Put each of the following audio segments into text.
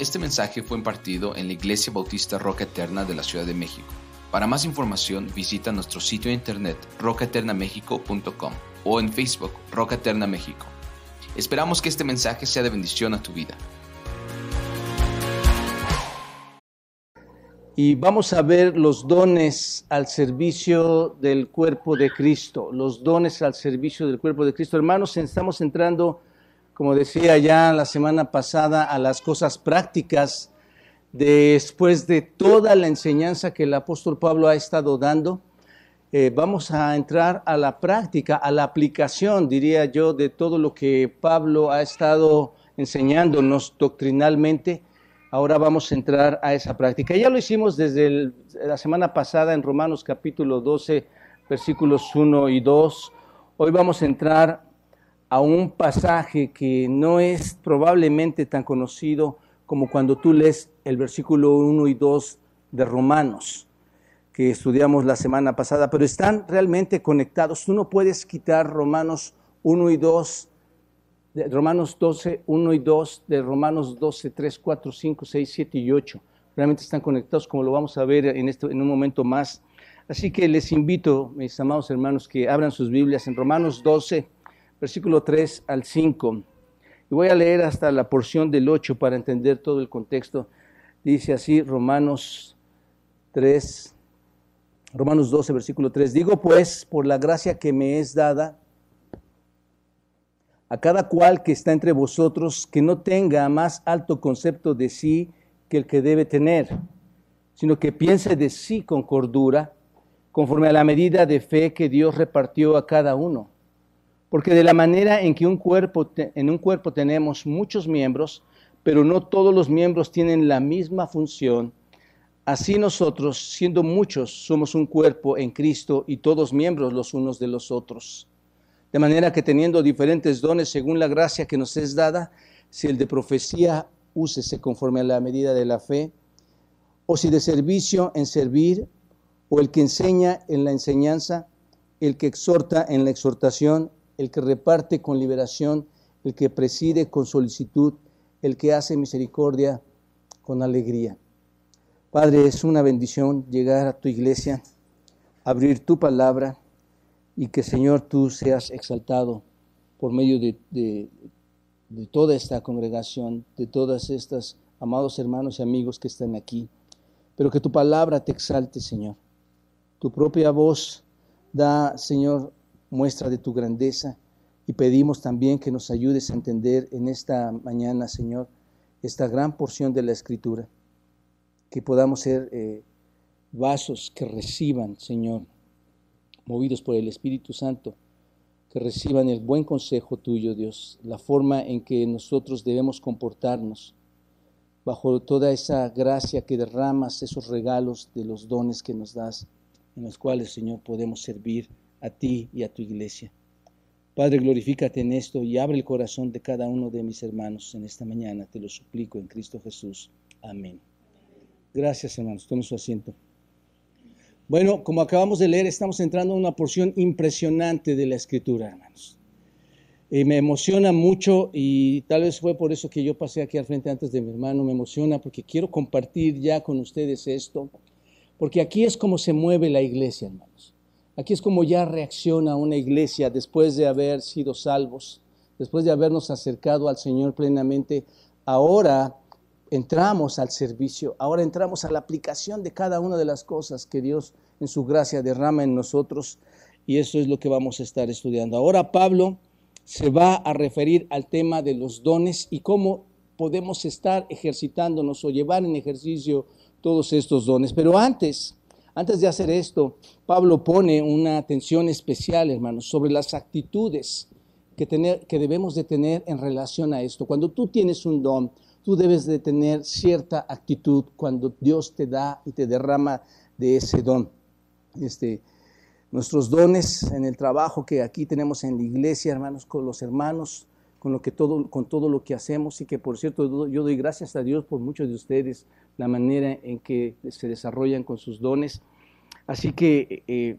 Este mensaje fue impartido en la Iglesia Bautista Roca Eterna de la Ciudad de México. Para más información visita nuestro sitio de internet rocaeternamexico.com o en Facebook Roca Eterna México. Esperamos que este mensaje sea de bendición a tu vida. Y vamos a ver los dones al servicio del cuerpo de Cristo, los dones al servicio del cuerpo de Cristo. Hermanos, estamos entrando como decía ya la semana pasada, a las cosas prácticas después de toda la enseñanza que el apóstol Pablo ha estado dando. Eh, vamos a entrar a la práctica, a la aplicación, diría yo, de todo lo que Pablo ha estado enseñándonos doctrinalmente. Ahora vamos a entrar a esa práctica. Ya lo hicimos desde la semana pasada en Romanos capítulo 12, versículos 1 y 2. Hoy vamos a entrar a un pasaje que no es probablemente tan conocido como cuando tú lees el versículo 1 y 2 de Romanos, que estudiamos la semana pasada, pero están realmente conectados. Tú no puedes quitar Romanos 1 y 2, de Romanos 12, 1 y 2, de Romanos 12, 3, 4, 5, 6, 7 y 8. Realmente están conectados, como lo vamos a ver en, este, en un momento más. Así que les invito, mis amados hermanos, que abran sus Biblias en Romanos 12, versículo 3 al 5. Y voy a leer hasta la porción del 8 para entender todo el contexto. Dice así Romanos 3, Romanos 12, versículo 3. Digo pues, por la gracia que me es dada, a cada cual que está entre vosotros, que no tenga más alto concepto de sí que el que debe tener, sino que piense de sí con cordura, conforme a la medida de fe que Dios repartió a cada uno porque de la manera en que un cuerpo en un cuerpo tenemos muchos miembros, pero no todos los miembros tienen la misma función, así nosotros, siendo muchos, somos un cuerpo en Cristo y todos miembros los unos de los otros. De manera que teniendo diferentes dones según la gracia que nos es dada, si el de profecía úsese conforme a la medida de la fe, o si de servicio en servir, o el que enseña en la enseñanza, el que exhorta en la exhortación, el que reparte con liberación, el que preside con solicitud, el que hace misericordia con alegría. Padre, es una bendición llegar a tu iglesia, abrir tu palabra y que Señor tú seas exaltado por medio de, de toda esta congregación, de todas estas amados hermanos y amigos que están aquí. Pero que tu palabra te exalte, Señor. Tu propia voz da, Señor, muestra de tu grandeza. Y pedimos también que nos ayudes a entender en esta mañana, Señor, esta gran porción de la Escritura, que podamos ser eh, vasos que reciban, Señor, movidos por el Espíritu Santo, que reciban el buen consejo tuyo, Dios, la forma en que nosotros debemos comportarnos bajo toda esa gracia que derramas, esos regalos de los dones que nos das, en los cuales, Señor, podemos servir a ti y a tu iglesia. Padre, glorifícate en esto y abre el corazón de cada uno de mis hermanos en esta mañana. Te lo suplico en Cristo Jesús. Amén. Gracias, hermanos. Tomen su asiento. Bueno, como acabamos de leer, estamos entrando en una porción impresionante de la Escritura, hermanos. Y me emociona mucho y tal vez fue por eso que yo pasé aquí al frente antes de mi hermano. Me emociona porque quiero compartir ya con ustedes esto, porque aquí es como se mueve la iglesia, hermanos. Aquí es como ya reacciona una iglesia después de haber sido salvos, después de habernos acercado al Señor plenamente. Ahora entramos al servicio, ahora entramos a la aplicación de cada una de las cosas que Dios en su gracia derrama en nosotros y eso es lo que vamos a estar estudiando. Ahora Pablo se va a referir al tema de los dones y cómo podemos estar ejercitándonos o llevar en ejercicio todos estos dones. Pero antes antes de hacer esto, Pablo pone una atención especial, hermanos, sobre las actitudes que, que debemos de tener en relación a esto. Cuando tú tienes un don, tú debes de tener cierta actitud cuando Dios te da y te derrama de ese don. Este, nuestros dones en el trabajo que aquí tenemos en la iglesia, hermanos, con los hermanos, con, lo que todo, con todo lo que hacemos y que por cierto yo doy gracias a Dios por muchos de ustedes la manera en que se desarrollan con sus dones. Así que eh,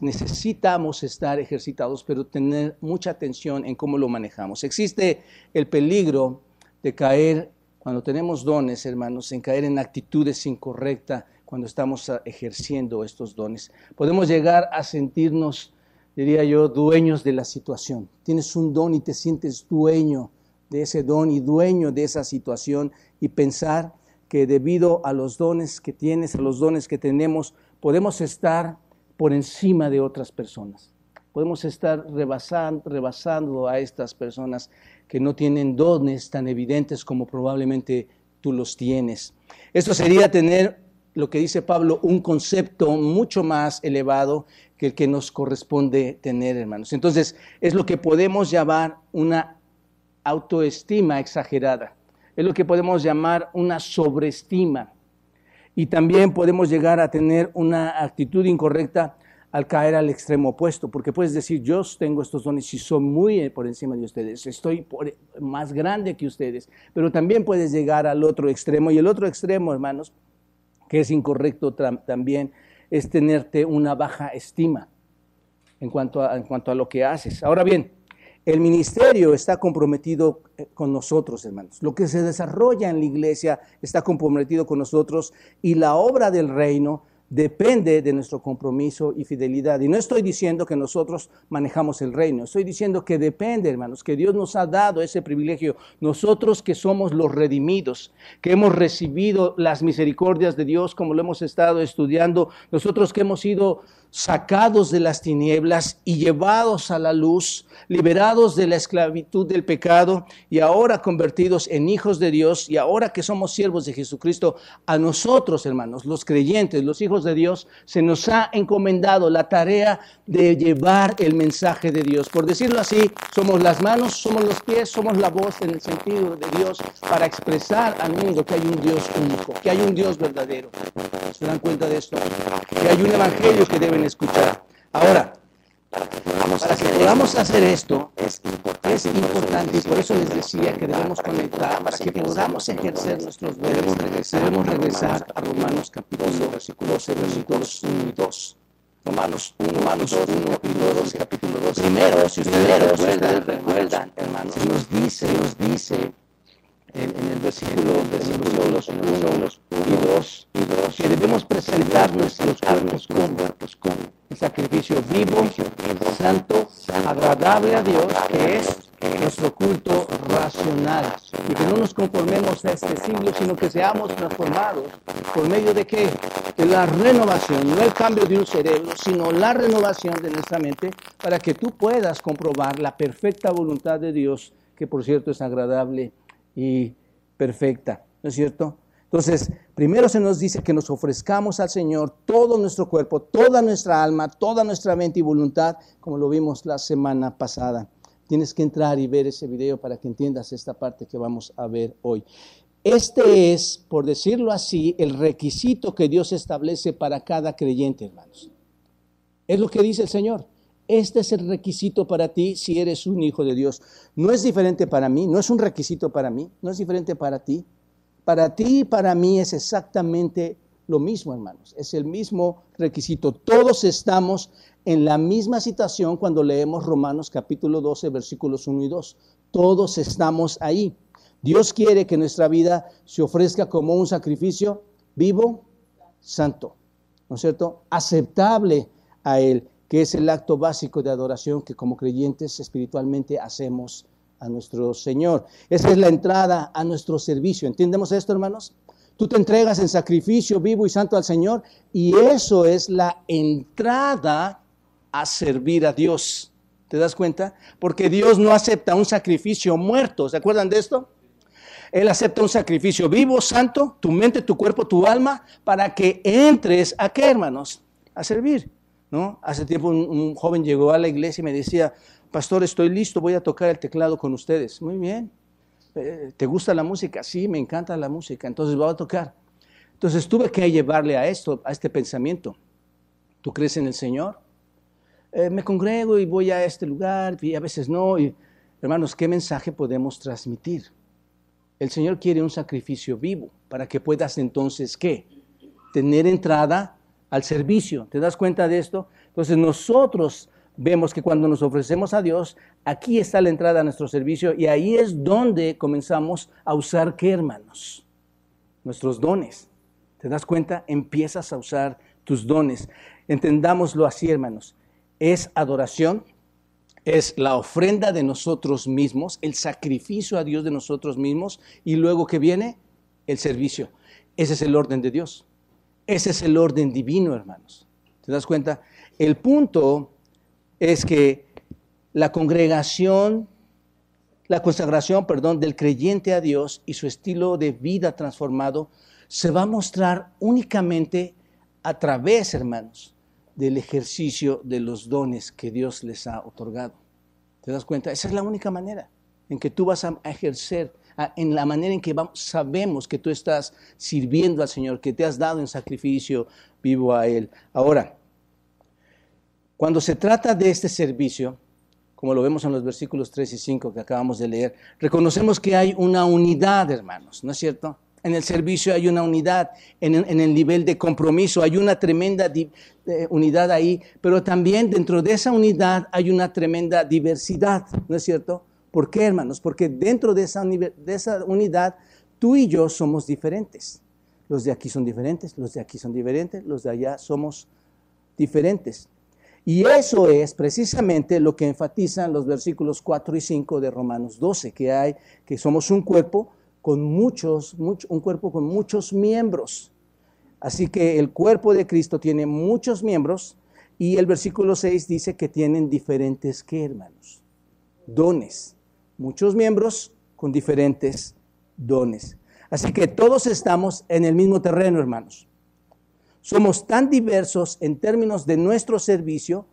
necesitamos estar ejercitados, pero tener mucha atención en cómo lo manejamos. Existe el peligro de caer cuando tenemos dones, hermanos, en caer en actitudes incorrectas cuando estamos ah, ejerciendo estos dones. Podemos llegar a sentirnos, diría yo, dueños de la situación. Tienes un don y te sientes dueño de ese don y dueño de esa situación y pensar que debido a los dones que tienes, a los dones que tenemos, podemos estar por encima de otras personas. Podemos estar rebasando, a estas personas que no tienen dones tan evidentes como probablemente tú los tienes. Esto sería tener lo que dice Pablo, un concepto mucho más elevado que el que nos corresponde tener, hermanos. Entonces, es lo que podemos llamar una autoestima exagerada. Es lo que podemos llamar una sobreestima. Y también podemos llegar a tener una actitud incorrecta al caer al extremo opuesto, porque puedes decir, yo tengo estos dones y soy muy por encima de ustedes, estoy más grande que ustedes, pero también puedes llegar al otro extremo. Y el otro extremo, hermanos, que es incorrecto también, es tenerte una baja estima en cuanto a lo que haces. Ahora bien, el ministerio está comprometido eh, con nosotros, hermanos. Lo que se desarrolla en la iglesia está comprometido con nosotros y la obra del reino depende de nuestro compromiso y fidelidad. Y no estoy diciendo que nosotros manejamos el reino, estoy diciendo que depende, hermanos, que Dios nos ha dado ese privilegio. Nosotros que somos los redimidos, que hemos recibido las misericordias de Dios como lo hemos estado estudiando, nosotros que hemos sido sacados de las tinieblas y llevados a la luz, liberados de la esclavitud del pecado y ahora convertidos en hijos de Dios y ahora que somos siervos de Jesucristo, a nosotros, hermanos, los creyentes, los hijos de Dios, se nos ha encomendado la tarea de llevar el mensaje de Dios. Por decirlo así, somos las manos, somos los pies, somos la voz en el sentido de Dios para expresar al mundo que hay un Dios único, que hay un Dios verdadero. ¿Se dan cuenta de esto? Que hay un evangelio que deben escuchar. Ahora, para que podamos hacer esto, es importante y por eso les decía que debemos conectar, para que podamos ejercer nuestros deberes, debemos regresar a Romanos capítulo 12, versículos 1 y 2. Romanos 1, Romanos 1 y 2, capítulo 2. Primero, si ustedes recuerdan, recuerdan, hermanos, nos dice, nos dice versículo, versículos 1 y 2, que debemos presentar nuestros cuerpos como un sacrificio vivo, santo, agradable a Dios, que es nuestro culto racional. Y que no nos conformemos a este siglo, sino que seamos transformados por medio de qué? De la renovación, no el cambio de un cerebro, sino la renovación de nuestra mente, para que tú puedas comprobar la perfecta voluntad de Dios, que por cierto es agradable y perfecta, ¿no es cierto? Entonces, primero se nos dice que nos ofrezcamos al Señor todo nuestro cuerpo, toda nuestra alma, toda nuestra mente y voluntad, como lo vimos la semana pasada. Tienes que entrar y ver ese video para que entiendas esta parte que vamos a ver hoy. Este es, por decirlo así, el requisito que Dios establece para cada creyente, hermanos. Es lo que dice el Señor. Este es el requisito para ti si eres un hijo de Dios. No es diferente para mí, no es un requisito para mí, no es diferente para ti. Para ti y para mí es exactamente lo mismo, hermanos. Es el mismo requisito. Todos estamos en la misma situación cuando leemos Romanos capítulo 12, versículos 1 y 2. Todos estamos ahí. Dios quiere que nuestra vida se ofrezca como un sacrificio vivo, santo, ¿no es cierto? Aceptable a Él que es el acto básico de adoración que como creyentes espiritualmente hacemos a nuestro Señor. Esa es la entrada a nuestro servicio. ¿Entendemos esto, hermanos? Tú te entregas en sacrificio vivo y santo al Señor y eso es la entrada a servir a Dios. ¿Te das cuenta? Porque Dios no acepta un sacrificio muerto. ¿Se acuerdan de esto? Él acepta un sacrificio vivo, santo, tu mente, tu cuerpo, tu alma, para que entres a qué, hermanos? A servir. Hace tiempo un, joven llegó a la iglesia y me decía, pastor, estoy listo, voy a tocar el teclado con ustedes. Muy bien. Eh, ¿Te gusta la música? Sí, me encanta la música, entonces voy a tocar. Entonces tuve que llevarle a esto, a este pensamiento. ¿Tú crees en el Señor? Eh, me congrego y voy a este lugar y a veces no. Hermanos, ¿qué mensaje podemos transmitir? El Señor quiere un sacrificio vivo para que puedas entonces, ¿qué? Tener entrada al servicio. ¿Te das cuenta de esto? Entonces nosotros vemos que cuando nos ofrecemos a Dios, aquí está la entrada a nuestro servicio y ahí es donde comenzamos a usar, ¿qué hermanos? Nuestros dones. ¿Te das cuenta? Empiezas a usar tus dones. Entendámoslo así, hermanos. Es adoración, es la ofrenda de nosotros mismos, el sacrificio a Dios de nosotros mismos y luego que viene el servicio. Ese es el orden de Dios. Ese es el orden divino, hermanos. ¿Te das cuenta? El punto es que la congregación, la consagración, perdón, del creyente a Dios y su estilo de vida transformado se va a mostrar únicamente a través, hermanos, del ejercicio de los dones que Dios les ha otorgado. ¿Te das cuenta? Esa es la única manera en que tú vas a ejercer, en la manera en que sabemos que tú estás sirviendo al Señor, que te has dado en sacrificio vivo a Él. Ahora, cuando se trata de este servicio, como lo vemos en los versículos 3 y 5 que acabamos de leer, reconocemos que hay una unidad, hermanos, ¿no es cierto? En el servicio hay una unidad, en, el nivel de compromiso hay una tremenda unidad ahí, pero también dentro de esa unidad hay una tremenda diversidad, ¿no es cierto? ¿Por qué, hermanos? Porque dentro de esa, unidad tú y yo somos diferentes. Los de aquí son diferentes, los de aquí son diferentes, los de allá somos diferentes. Y eso es precisamente lo que enfatizan los versículos 4 y 5 de Romanos 12, que hay, que somos un cuerpo con muchos, un cuerpo con muchos miembros. Así que el cuerpo de Cristo tiene muchos miembros y el versículo 6 dice que tienen diferentes, ¿qué hermanos? Dones. Muchos miembros con diferentes dones. Así que todos estamos en el mismo terreno, hermanos. Somos tan diversos en términos de nuestro servicio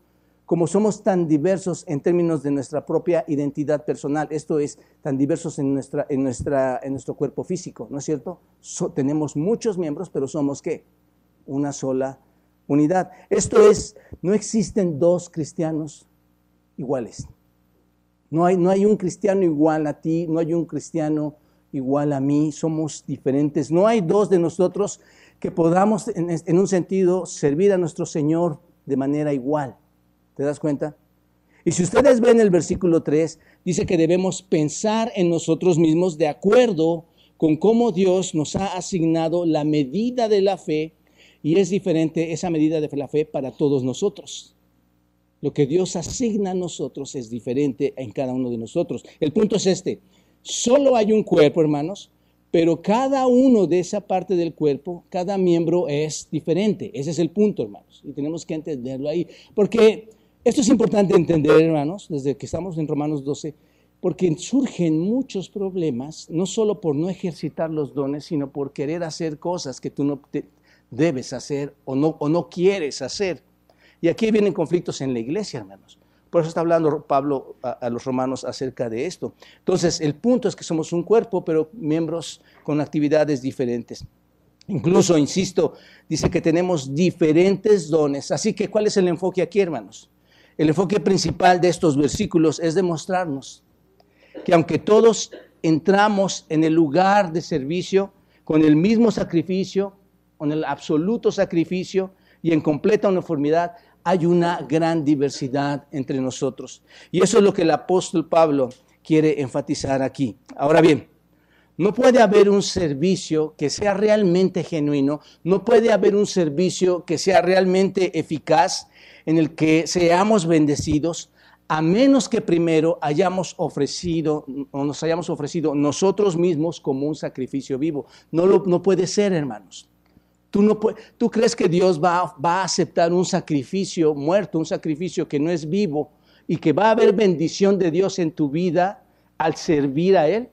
como somos tan diversos en términos de nuestra propia identidad personal. Esto es, tan diversos en, nuestra, en, nuestra, en nuestro cuerpo físico, ¿no es cierto? tenemos muchos miembros, pero somos qué? Una sola unidad. Esto es, no existen dos cristianos iguales. No hay, no hay un cristiano igual a ti, no hay un cristiano igual a mí, somos diferentes. No hay dos de nosotros que podamos en, un sentido servir a nuestro Señor de manera igual. ¿Te das cuenta? Y si ustedes ven el versículo 3, dice que debemos pensar en nosotros mismos de acuerdo con cómo Dios nos ha asignado la medida de la fe y es diferente esa medida de la fe para todos nosotros. Lo que Dios asigna a nosotros es diferente en cada uno de nosotros. El punto es este. Solo hay un cuerpo, hermanos, pero cada uno de esa parte del cuerpo, cada miembro es diferente. Ese es el punto, hermanos. Y tenemos que entenderlo ahí. Porque esto es importante entender, hermanos, desde que estamos en Romanos 12, porque surgen muchos problemas, no solo por no ejercitar los dones, sino por querer hacer cosas que tú no debes hacer o no quieres hacer. Y aquí vienen conflictos en la iglesia, hermanos. Por eso está hablando Pablo a, los romanos acerca de esto. Entonces, el punto es que somos un cuerpo, pero miembros con actividades diferentes. Incluso, insisto, dice que tenemos diferentes dones. Así que, ¿cuál es el enfoque aquí, hermanos? El enfoque principal de estos versículos es demostrarnos que aunque todos entramos en el lugar de servicio con el mismo sacrificio, con el absoluto sacrificio y en completa uniformidad, hay una gran diversidad entre nosotros. Y eso es lo que el apóstol Pablo quiere enfatizar aquí. Ahora bien, no puede haber un servicio que sea realmente genuino, no puede haber un servicio que sea realmente eficaz en el que seamos bendecidos, a menos que primero hayamos ofrecido o nos hayamos ofrecido nosotros mismos como un sacrificio vivo. No, lo, no puede ser, hermanos. Tú, no tú crees que Dios va, a aceptar un sacrificio muerto, un sacrificio que no es vivo y que va a haber bendición de Dios en tu vida al servir a Él?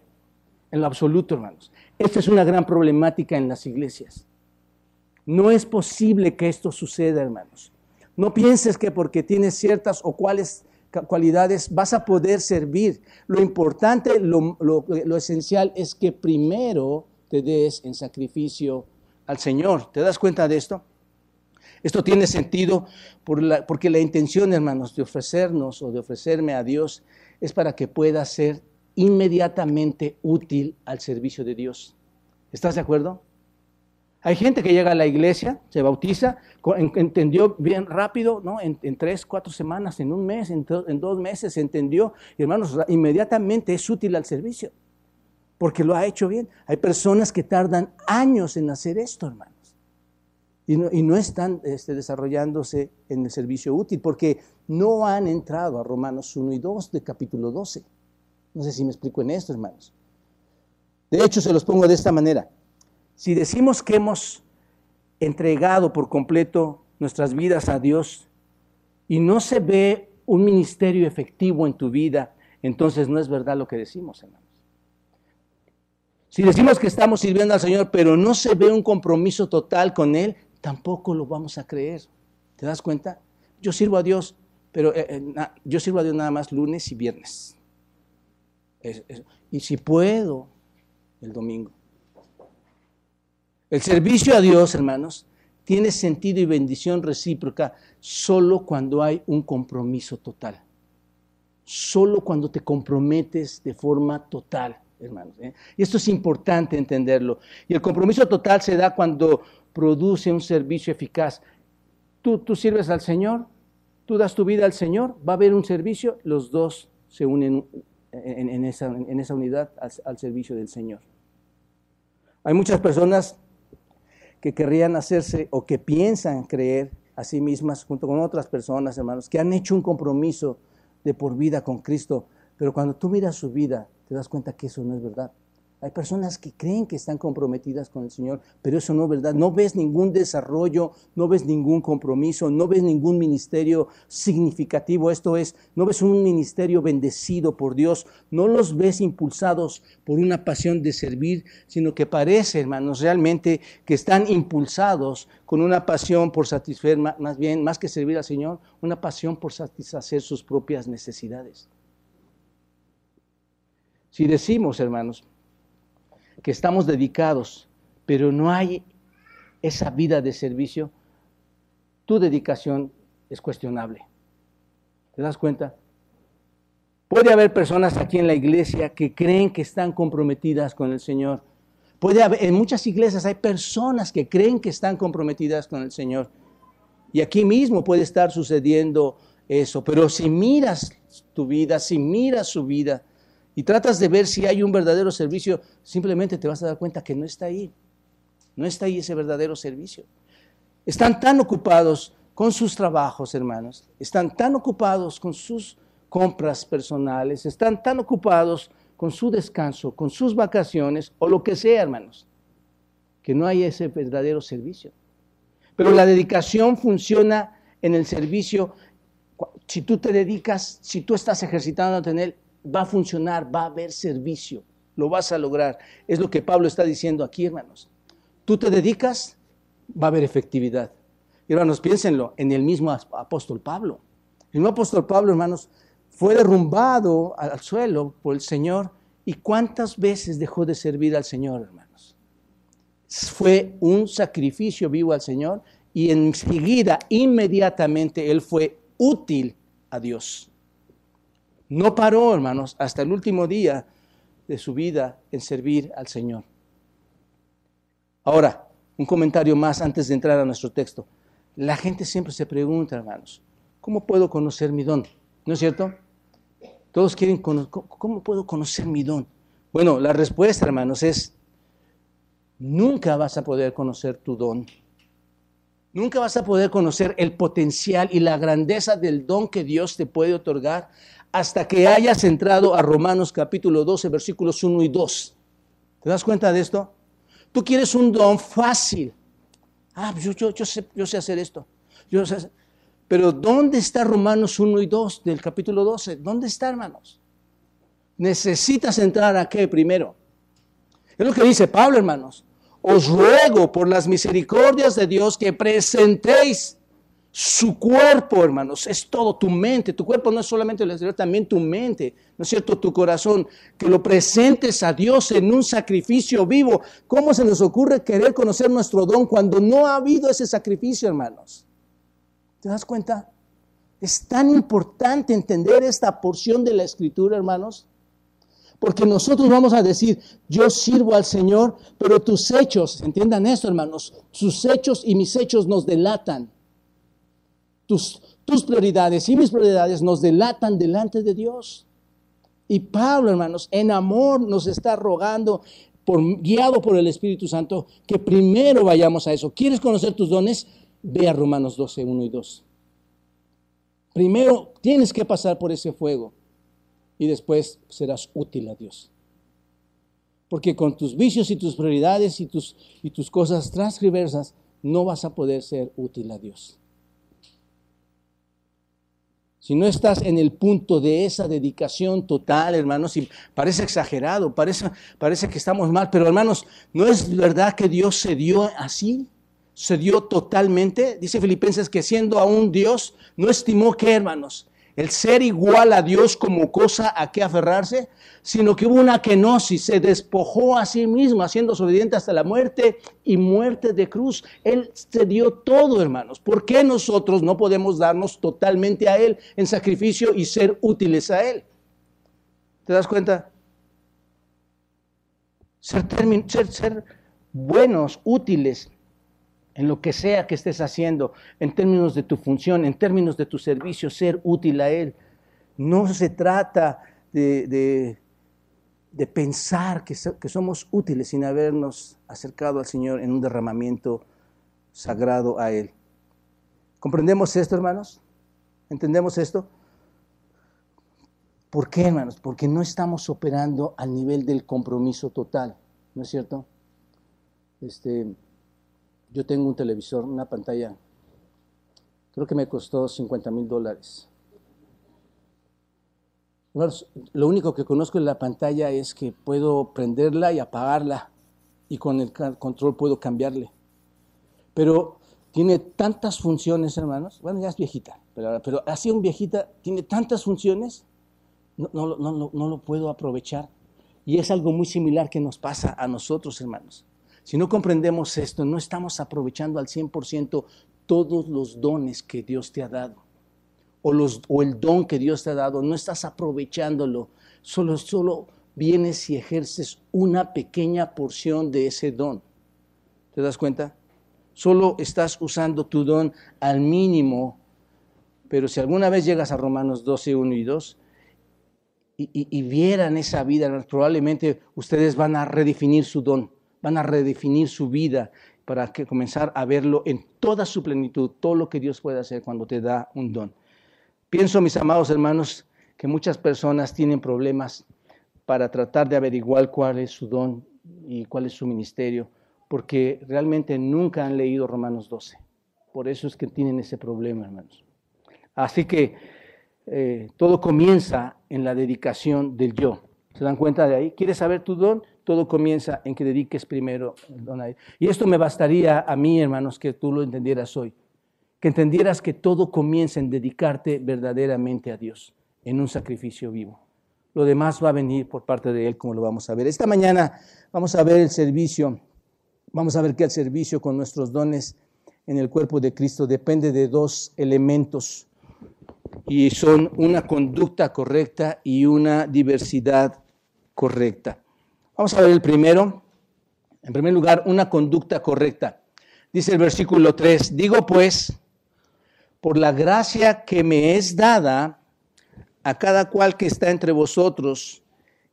En lo absoluto, hermanos. Esta es una gran problemática en las iglesias. No es posible que esto suceda, hermanos. No pienses que porque tienes ciertas o cuales cualidades vas a poder servir. Lo importante, lo, lo esencial es que primero te des en sacrificio al Señor. ¿Te das cuenta de esto? Esto tiene sentido porque la intención, hermanos, de ofrecernos o de ofrecerme a Dios es para que pueda ser inmediatamente útil al servicio de Dios. ¿Estás de acuerdo? Hay gente que llega a la iglesia, se bautiza, entendió bien rápido, ¿no? En, tres, cuatro semanas, en un mes, en, en dos meses, entendió. Y hermanos, inmediatamente es útil al servicio, porque lo ha hecho bien. Hay personas que tardan años en hacer esto, hermanos. Y no, están este, desarrollándose en el servicio útil, porque no han entrado a Romanos 1 y 2 de capítulo 12. No sé si me explico en esto, hermanos. De hecho, se los pongo de esta manera. Si decimos que hemos entregado por completo nuestras vidas a Dios y no se ve un ministerio efectivo en tu vida, entonces no es verdad lo que decimos, hermanos. Si decimos que estamos sirviendo al Señor, pero no se ve un compromiso total con Él, tampoco lo vamos a creer. ¿Te das cuenta? Yo sirvo a Dios, pero eh, eh, yo sirvo a Dios nada más lunes y viernes. y si puedo, el domingo. El servicio a Dios, hermanos, tiene sentido y bendición recíproca solo cuando hay un compromiso total. Solo cuando te comprometes de forma total, hermanos. ¿eh? Y esto es importante entenderlo. Y el compromiso total se da cuando produce un servicio eficaz. Tú, tú sirves al Señor, tú das tu vida al Señor, va a haber un servicio, los dos se unen en, esa, unidad al servicio del Señor. Hay muchas personas que querrían hacerse o que piensan creer a sí mismas junto con otras personas, hermanos, que han hecho un compromiso de por vida con Cristo, pero cuando tú miras su vida, te das cuenta que eso no es verdad. Hay personas que creen que están comprometidas con el Señor, pero eso no es verdad. No ves ningún desarrollo, no ves ningún compromiso, no ves ningún ministerio significativo. Esto es, no ves un ministerio bendecido por Dios, no los ves impulsados por una pasión de servir, sino que parece, hermanos, realmente que están impulsados con una pasión por satisfacer, más bien, más que servir al Señor, una pasión por satisfacer sus propias necesidades. Si decimos, hermanos, que estamos dedicados, pero no hay esa vida de servicio, tu dedicación es cuestionable. ¿Te das cuenta? Puede haber personas aquí en la iglesia que creen que están comprometidas con el Señor. Puede haber, en muchas iglesias hay personas que creen que están comprometidas con el Señor. Y aquí mismo puede estar sucediendo eso. Pero si miras tu vida, si miras su vida, y tratas de ver si hay un verdadero servicio, simplemente te vas a dar cuenta que no está ahí. No está ahí ese verdadero servicio. Están tan ocupados con sus trabajos, hermanos. Están tan ocupados con sus compras personales. Están tan ocupados con su descanso, con sus vacaciones o lo que sea, hermanos. Que no hay ese verdadero servicio. Pero la dedicación funciona en el servicio. Si tú te dedicas, si tú estás ejercitándote en él, va a funcionar, va a haber servicio, lo vas a lograr. Es lo que Pablo está diciendo aquí, hermanos. Tú te dedicas, va a haber efectividad. Hermanos, piénsenlo, en el mismo apóstol Pablo. El mismo apóstol Pablo, hermanos, fue derrumbado al suelo por el Señor. ¿Y cuántas veces dejó de servir al Señor, hermanos? Fue un sacrificio vivo al Señor y enseguida, inmediatamente, él fue útil a Dios. No paró, hermanos, hasta el último día de su vida en servir al Señor. Ahora, un comentario más antes de entrar a nuestro texto. La gente siempre se pregunta, hermanos, ¿cómo puedo conocer mi don? ¿No es cierto? Todos quieren conocer, ¿cómo puedo conocer mi don? Bueno, la respuesta, hermanos, es, nunca vas a poder conocer tu don. Nunca vas a poder conocer el potencial y la grandeza del don que Dios te puede otorgar hasta que hayas entrado a Romanos capítulo 12, versículos 1 y 2. ¿Te das cuenta de esto? Tú quieres un don fácil. Ah, yo, yo, sé, yo sé hacer esto. Pero ¿dónde está Romanos 1 y 2 del capítulo 12? ¿Dónde está, hermanos? Necesitas entrar a qué primero. Es lo que dice Pablo, hermanos. Os ruego por las misericordias de Dios que presentéis su cuerpo, hermanos, es todo tu mente. Tu cuerpo no es solamente el exterior, también tu mente, ¿no es cierto? Tu corazón, que lo presentes a Dios en un sacrificio vivo. ¿Cómo se nos ocurre querer conocer nuestro don cuando no ha habido ese sacrificio, hermanos? ¿Te das cuenta? Es tan importante entender esta porción de la escritura, hermanos, Porque nosotros vamos a decir, yo sirvo al Señor, pero tus hechos, entiendan esto hermanos, sus hechos y mis hechos nos delatan. Tus, prioridades y mis prioridades nos delatan delante de Dios. Y Pablo, hermanos, en amor nos está rogando, guiado por el Espíritu Santo, que primero vayamos a eso. ¿Quieres conocer tus dones? Ve a Romanos 12, 1 y 2. Primero tienes que pasar por ese fuego y después serás útil a Dios. Porque con tus vicios y tus prioridades y tus, cosas transcriversas no vas a poder ser útil a Dios. Si no estás en el punto de esa dedicación total, hermanos, y parece exagerado, parece, parece que estamos mal, pero hermanos, ¿no es verdad que Dios se dio así? Se dio totalmente. Dice Filipenses que siendo aún Dios, no estimó que, hermanos, el ser igual a Dios como cosa a que aferrarse, sino que hubo una kenosis, se despojó a sí mismo, haciendo obediente hasta la muerte y muerte de cruz. Él se dio todo, hermanos. ¿Por qué nosotros no podemos darnos totalmente a Él en sacrificio y ser útiles a Él? ¿Te das cuenta? Ser, ser buenos, útiles, en lo que sea que estés haciendo, en términos de tu función, en términos de tu servicio, ser útil a Él. No se trata de, de, pensar que, que, somos útiles sin habernos acercado al Señor en un derramamiento sagrado a Él. ¿Comprendemos esto, hermanos? ¿Entendemos esto? ¿Por qué, hermanos? Porque no estamos operando al nivel del compromiso total, ¿no es cierto? Este, yo tengo un televisor, una pantalla, creo que me costó 50 mil dólares. Lo único que conozco en la pantalla es que puedo prenderla y apagarla y con el control puedo cambiarle. Pero tiene tantas funciones, hermanos. Bueno, ya es viejita, pero, así un viejita tiene tantas funciones, no, no lo puedo aprovechar. Y es algo muy similar que nos pasa a nosotros, hermanos. Si no comprendemos esto, no estamos aprovechando al 100% todos los dones que Dios te ha dado. O, el don que Dios te ha dado, no estás aprovechándolo. Solo, solo vienes y ejerces una pequeña porción de ese don. ¿Te das cuenta? Solo estás usando tu don al mínimo. Pero si alguna vez llegas a Romanos 12, 1 y 2, y, y, vieran esa vida, probablemente ustedes van a redefinir su don van a redefinir su vida para que comenzar a verlo en toda su plenitud, todo lo que Dios puede hacer cuando te da un don. Pienso, mis amados hermanos, que muchas personas tienen problemas para tratar de averiguar cuál es su don y cuál es su ministerio, porque realmente nunca han leído Romanos 12. Por eso es que tienen ese problema, hermanos. Así que eh, todo comienza en la dedicación del yo. ¿Se dan cuenta de ahí? ¿Quieres saber tu don? Todo comienza en que dediques primero el don a Él. Y esto me bastaría a mí, hermanos, que tú lo entendieras hoy. Que entendieras que todo comienza en dedicarte verdaderamente a Dios, en un sacrificio vivo. Lo demás va a venir por parte de Él, como lo vamos a ver. Esta mañana vamos a ver el servicio. Vamos a ver que el servicio con nuestros dones en el cuerpo de Cristo depende de dos elementos y son una conducta correcta y una diversidad correcta. Vamos a ver el primero. En primer lugar, una conducta correcta. Dice el versículo 3, digo pues, por la gracia que me es dada a cada cual que está entre vosotros,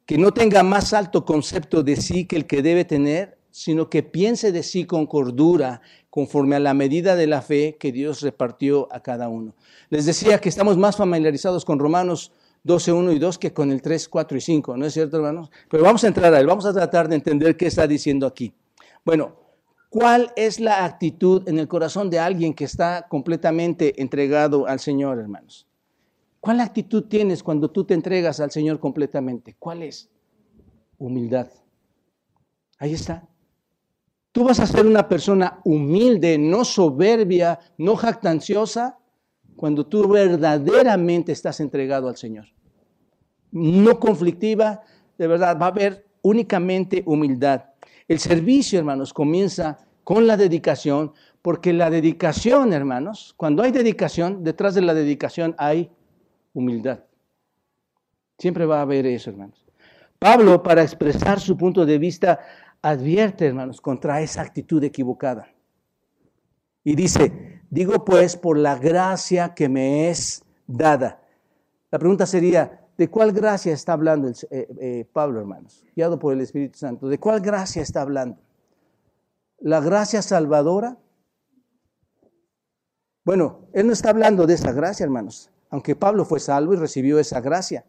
que no tenga más alto concepto de sí que el que debe tener, sino que piense de sí con cordura, conforme a la medida de la fe que Dios repartió a cada uno. Les decía que estamos más familiarizados con Romanos 12, 1 y 2 que con el 3, 4 y 5, ¿no es cierto, hermanos? Pero vamos a entrar a él, vamos a tratar de entender qué está diciendo aquí. Bueno, ¿cuál es la actitud en el corazón de alguien que está completamente entregado al Señor, hermanos? ¿Cuál actitud tienes cuando tú te entregas al Señor completamente? ¿Cuál es? Humildad. Ahí está. Tú vas a ser una persona humilde, no soberbia, no jactanciosa, cuando tú verdaderamente estás entregado al Señor. No conflictiva, de verdad, va a haber únicamente humildad. El servicio, hermanos, comienza con la dedicación, porque la dedicación, hermanos, cuando hay dedicación, detrás de la dedicación hay humildad. Siempre va a haber eso, hermanos. Pablo, para expresar su punto de vista, advierte, hermanos, contra esa actitud equivocada. Y dice, digo pues por la gracia que me es dada. La pregunta sería, ¿de cuál gracia está hablando eh, eh, Pablo, hermanos? Guiado por el Espíritu Santo. ¿De cuál gracia está hablando? ¿La gracia salvadora? Bueno, él no está hablando de esa gracia, hermanos, aunque Pablo fue salvo y recibió esa gracia.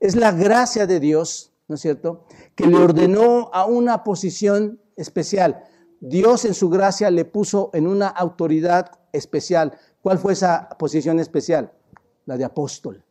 Es la gracia de Dios, ¿no es cierto?, que le ordenó a una posición especial. Dios en su gracia le puso en una autoridad especial. ¿Cuál fue esa posición especial? La de apóstol.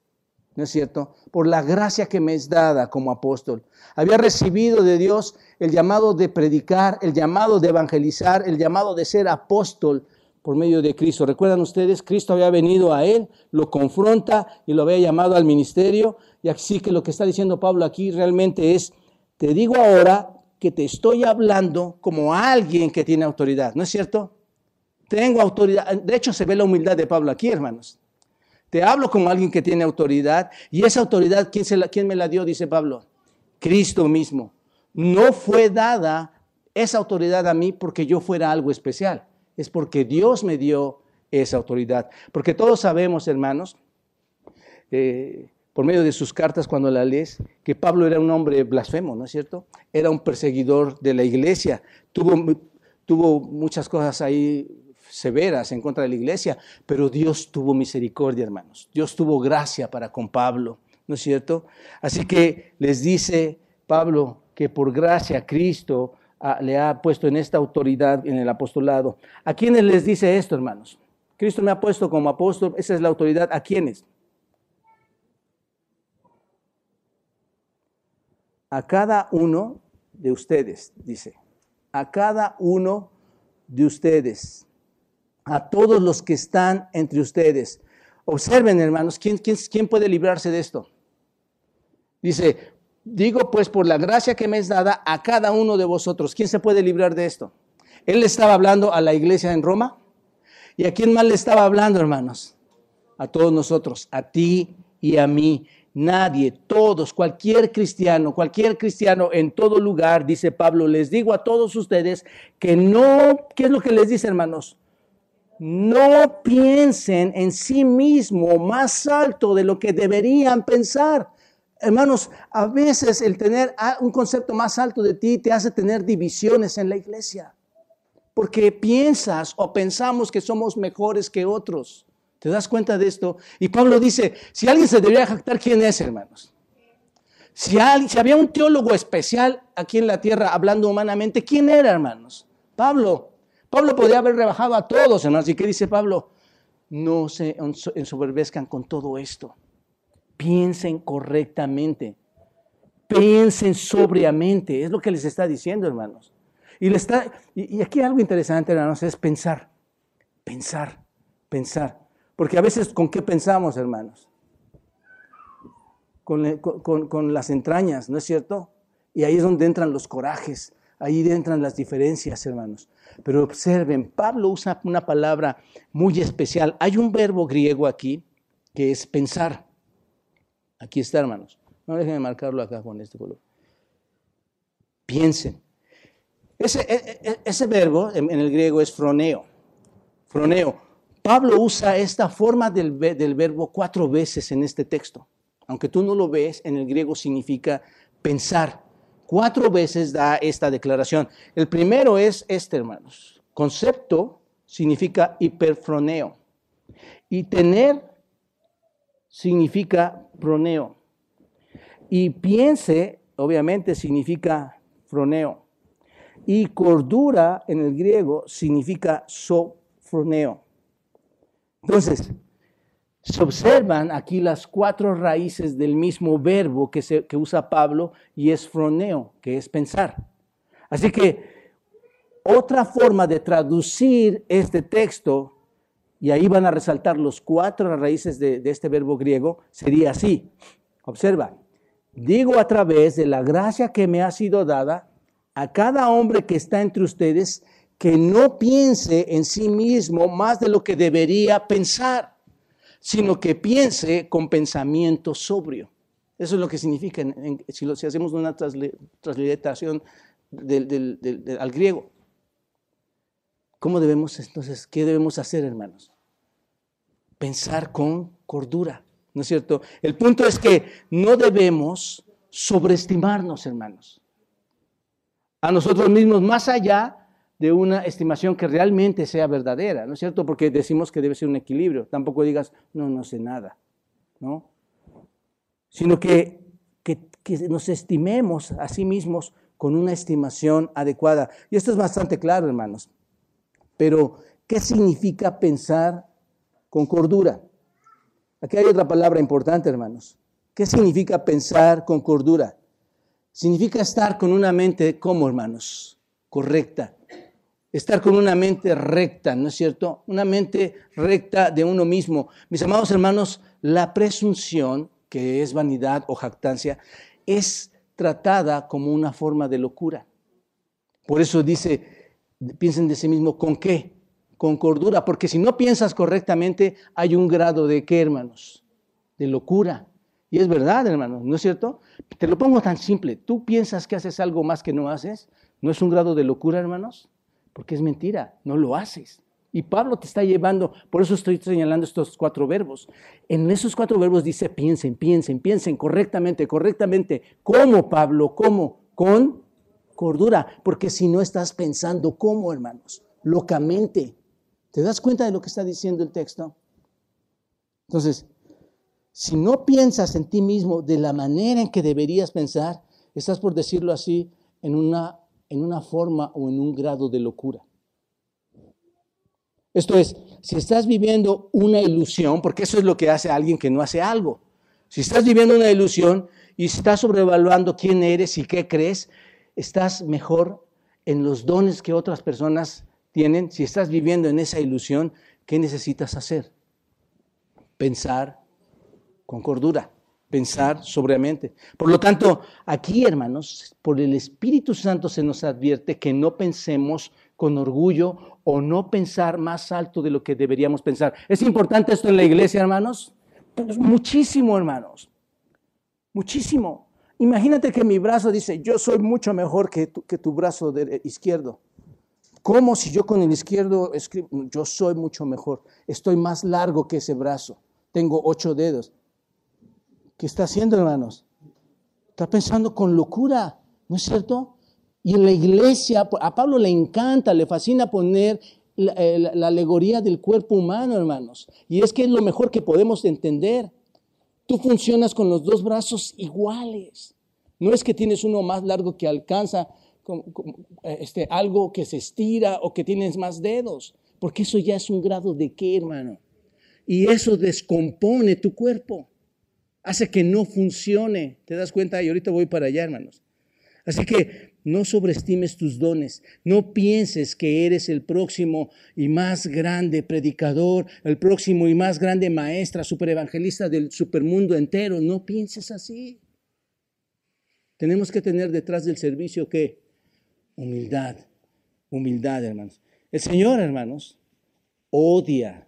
¿No es cierto? Por la gracia que me es dada como apóstol. Había recibido de Dios el llamado de predicar, el llamado de evangelizar, el llamado de ser apóstol por medio de Cristo. ¿Recuerdan ustedes? Cristo había venido a él, lo confronta y lo había llamado al ministerio. Y así que lo que está diciendo Pablo aquí realmente es, te digo ahora que te estoy hablando como alguien que tiene autoridad, ¿no es cierto? Tengo autoridad. De hecho, se ve la humildad de Pablo aquí, hermanos. Te hablo como alguien que tiene autoridad. Y esa autoridad, ¿quién, me la dio? Dice Pablo. Cristo mismo. No fue dada esa autoridad a mí porque yo fuera algo especial es porque Dios me dio esa autoridad. Porque todos sabemos, hermanos, eh, por medio de sus cartas cuando la lees, que Pablo era un hombre blasfemo, ¿no es cierto? Era un perseguidor de la iglesia, tuvo, tuvo muchas cosas ahí severas en contra de la iglesia, pero Dios tuvo misericordia, hermanos. Dios tuvo gracia para con Pablo, ¿no es cierto? Así que les dice Pablo que por gracia Cristo le ha puesto en esta autoridad en el apostolado. ¿A quiénes les dice esto, hermanos? Cristo me ha puesto como apóstol, esa es la autoridad. ¿A quiénes? A cada uno de ustedes, dice. A cada uno de ustedes. A todos los que están entre ustedes. Observen, hermanos, ¿quién, puede librarse de esto? Dice, Digo pues por la gracia que me es dada a cada uno de vosotros. ¿Quién se puede librar de esto? Él estaba hablando a la iglesia en Roma. ¿Y a quién más le estaba hablando, hermanos? A todos nosotros, a ti y a mí. Nadie, todos, cualquier cristiano, cualquier cristiano en todo lugar, dice Pablo, les digo a todos ustedes que no, ¿qué es lo que les dice, hermanos? No piensen en sí mismo más alto de lo que deberían pensar Hermanos, a veces el tener un concepto más alto de ti te hace tener divisiones en la iglesia. Porque piensas o pensamos que somos mejores que otros. ¿Te das cuenta de esto? Y Pablo dice, si alguien se debería jactar, ¿quién es, hermanos? Si, si había un teólogo especial aquí en la tierra hablando humanamente, ¿quién era, hermanos? Pablo. Pablo podría haber rebajado a todos, hermanos. ¿Y qué dice Pablo? No se ensoberbezcan con todo esto piensen correctamente, piensen sobriamente, es lo que les está diciendo, hermanos. Y, está, y, aquí algo interesante, hermanos, es pensar, pensar, pensar. Porque a veces, ¿con qué pensamos, hermanos? Con, con, con las entrañas, ¿no es cierto? Y ahí es donde entran los corajes, ahí entran las diferencias, hermanos. Pero observen, Pablo usa una palabra muy especial. Hay un verbo griego aquí que es pensar. Aquí está, hermanos. No dejen de marcarlo acá con este color. Piensen. Ese, e, e, ese verbo en, el griego es froneo. Froneo. Pablo usa esta forma del, del verbo cuatro veces en este texto. Aunque tú no lo ves, en el griego significa pensar. Cuatro veces da esta declaración. El primero es este, hermanos. Concepto significa hiperfroneo. Y tener significa proneo. Y piense, obviamente, significa froneo. Y cordura en el griego significa sofroneo. Entonces, se observan aquí las cuatro raíces del mismo verbo que, usa Pablo y es froneo, que es pensar. Así que otra forma de traducir este texto y ahí van a resaltar los cuatro raíces de, este verbo griego, sería así. Observa, digo a través de la gracia que me ha sido dada a cada hombre que está entre ustedes que no piense en sí mismo más de lo que debería pensar, sino que piense con pensamiento sobrio. Eso es lo que significa si, hacemos una transliteración al griego. ¿Cómo debemos entonces, qué debemos hacer, hermanos? Pensar con cordura, ¿no es cierto? El punto es que no debemos sobreestimarnos, hermanos, a nosotros mismos más allá de una estimación que realmente sea verdadera, ¿no es cierto? Porque decimos que debe ser un equilibrio. Tampoco digas, no, no sé nada, ¿no? Sino que, que, nos estimemos a sí mismos con una estimación adecuada. Y esto es bastante claro, hermanos. Pero, ¿qué significa pensar con cordura? Aquí hay otra palabra importante, hermanos. ¿Qué significa pensar con cordura? Significa estar con una mente, ¿cómo, hermanos? Correcta. Estar con una mente recta, ¿no es cierto? Una mente recta de uno mismo. Mis amados hermanos, la presunción, que es vanidad o jactancia, es tratada como una forma de locura. Por eso dice, piensen de sí mismo, ¿con qué? Con cordura, porque si no piensas correctamente, hay un grado de qué, hermanos? De locura. Y es verdad, hermanos, ¿no es cierto? Te lo pongo tan simple. ¿Tú piensas que haces algo más que no haces? ¿No es un grado de locura, hermanos? Porque es mentira, no lo haces. Y Pablo te está llevando, por eso estoy señalando estos cuatro verbos. En esos cuatro verbos dice piensen, piensen, piensen correctamente, correctamente. ¿Cómo, Pablo? ¿Cómo? Con cordura, porque si no estás pensando cómo, hermanos, locamente. ¿Te das cuenta de lo que está diciendo el texto? Entonces, si no piensas en ti mismo de la manera en que deberías pensar, estás por decirlo así en una, en una forma o en un grado de locura. Esto es, si estás viviendo una ilusión, porque eso es lo que hace alguien que no hace algo. Si estás viviendo una ilusión y estás sobrevaluando quién eres y qué crees, estás mejor en los dones que otras personas tienen, si estás viviendo en esa ilusión, ¿qué necesitas hacer? Pensar con cordura, pensar sobriamente. Por lo tanto, aquí, hermanos, por el Espíritu Santo se nos advierte que no pensemos con orgullo o no pensar más alto de lo que deberíamos pensar. ¿Es importante esto en la iglesia, hermanos? Pues muchísimo, hermanos. Muchísimo. Imagínate que mi brazo dice, yo soy mucho mejor que tu, que tu brazo izquierdo. ¿Cómo si yo con el izquierdo escribo? Yo soy mucho mejor. Estoy más largo que ese brazo. Tengo ocho dedos. ¿Qué está haciendo, hermanos? Está pensando con locura, ¿no es cierto? Y la iglesia, a Pablo le encanta, le fascina poner la, eh, la alegoría del cuerpo humano, hermanos. Y es que es lo mejor que podemos entender. Tú funcionas con los dos brazos iguales. No es que tienes uno más largo que alcanza eh, este, algo que se estira o que tienes más dedos, porque eso ya es un grado de qué, hermano. Y eso descompone tu cuerpo, hace que no funcione. ¿Te das cuenta? Y ahorita voy para allá, hermanos. Así que no sobreestimes tus dones. No pienses que eres el próximo y más grande predicador, el próximo y más grande maestra, superevangelista del supermundo entero. No pienses así. Tenemos que tener detrás del servicio qué? Humildad. Humildad, hermanos. El Señor, hermanos, odia,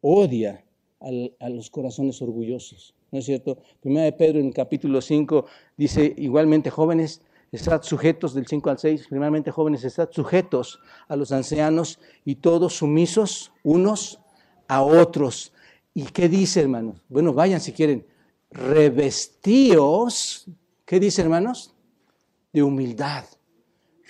odia a los corazones orgullosos. ¿No es cierto? Primera de Pedro en capítulo 5 dice, igualmente jóvenes, estad sujetos del 5 al 6, primeramente jóvenes, estad sujetos a los ancianos y todos sumisos unos a otros. ¿Y qué dice, hermanos? Bueno, vayan si quieren, revestíos, ¿qué dice, hermanos? De humildad.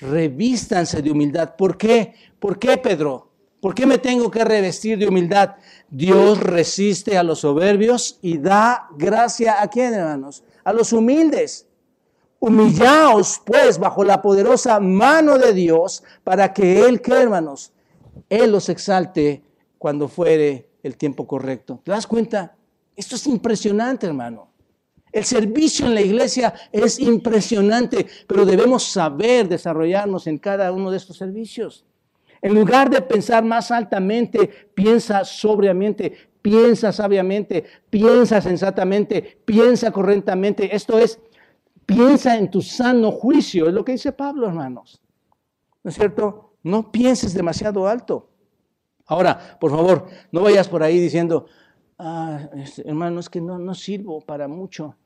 Revístanse de humildad. ¿Por qué? ¿Por qué, Pedro? ¿Por qué me tengo que revestir de humildad? Dios resiste a los soberbios y da gracia a quién, hermanos? A los humildes. Humillaos pues bajo la poderosa mano de Dios para que Él, ¿qué hermanos? Él los exalte cuando fuere el tiempo correcto. ¿Te das cuenta? Esto es impresionante, hermano. El servicio en la iglesia es impresionante, pero debemos saber desarrollarnos en cada uno de estos servicios. En lugar de pensar más altamente, piensa sobriamente, piensa sabiamente, piensa sensatamente, piensa correctamente. Esto es Piensa en tu sano juicio, es lo que dice Pablo, hermanos. ¿No es cierto? No pienses demasiado alto. Ahora, por favor, no vayas por ahí diciendo, ah, este, hermano, es que no, no sirvo para mucho.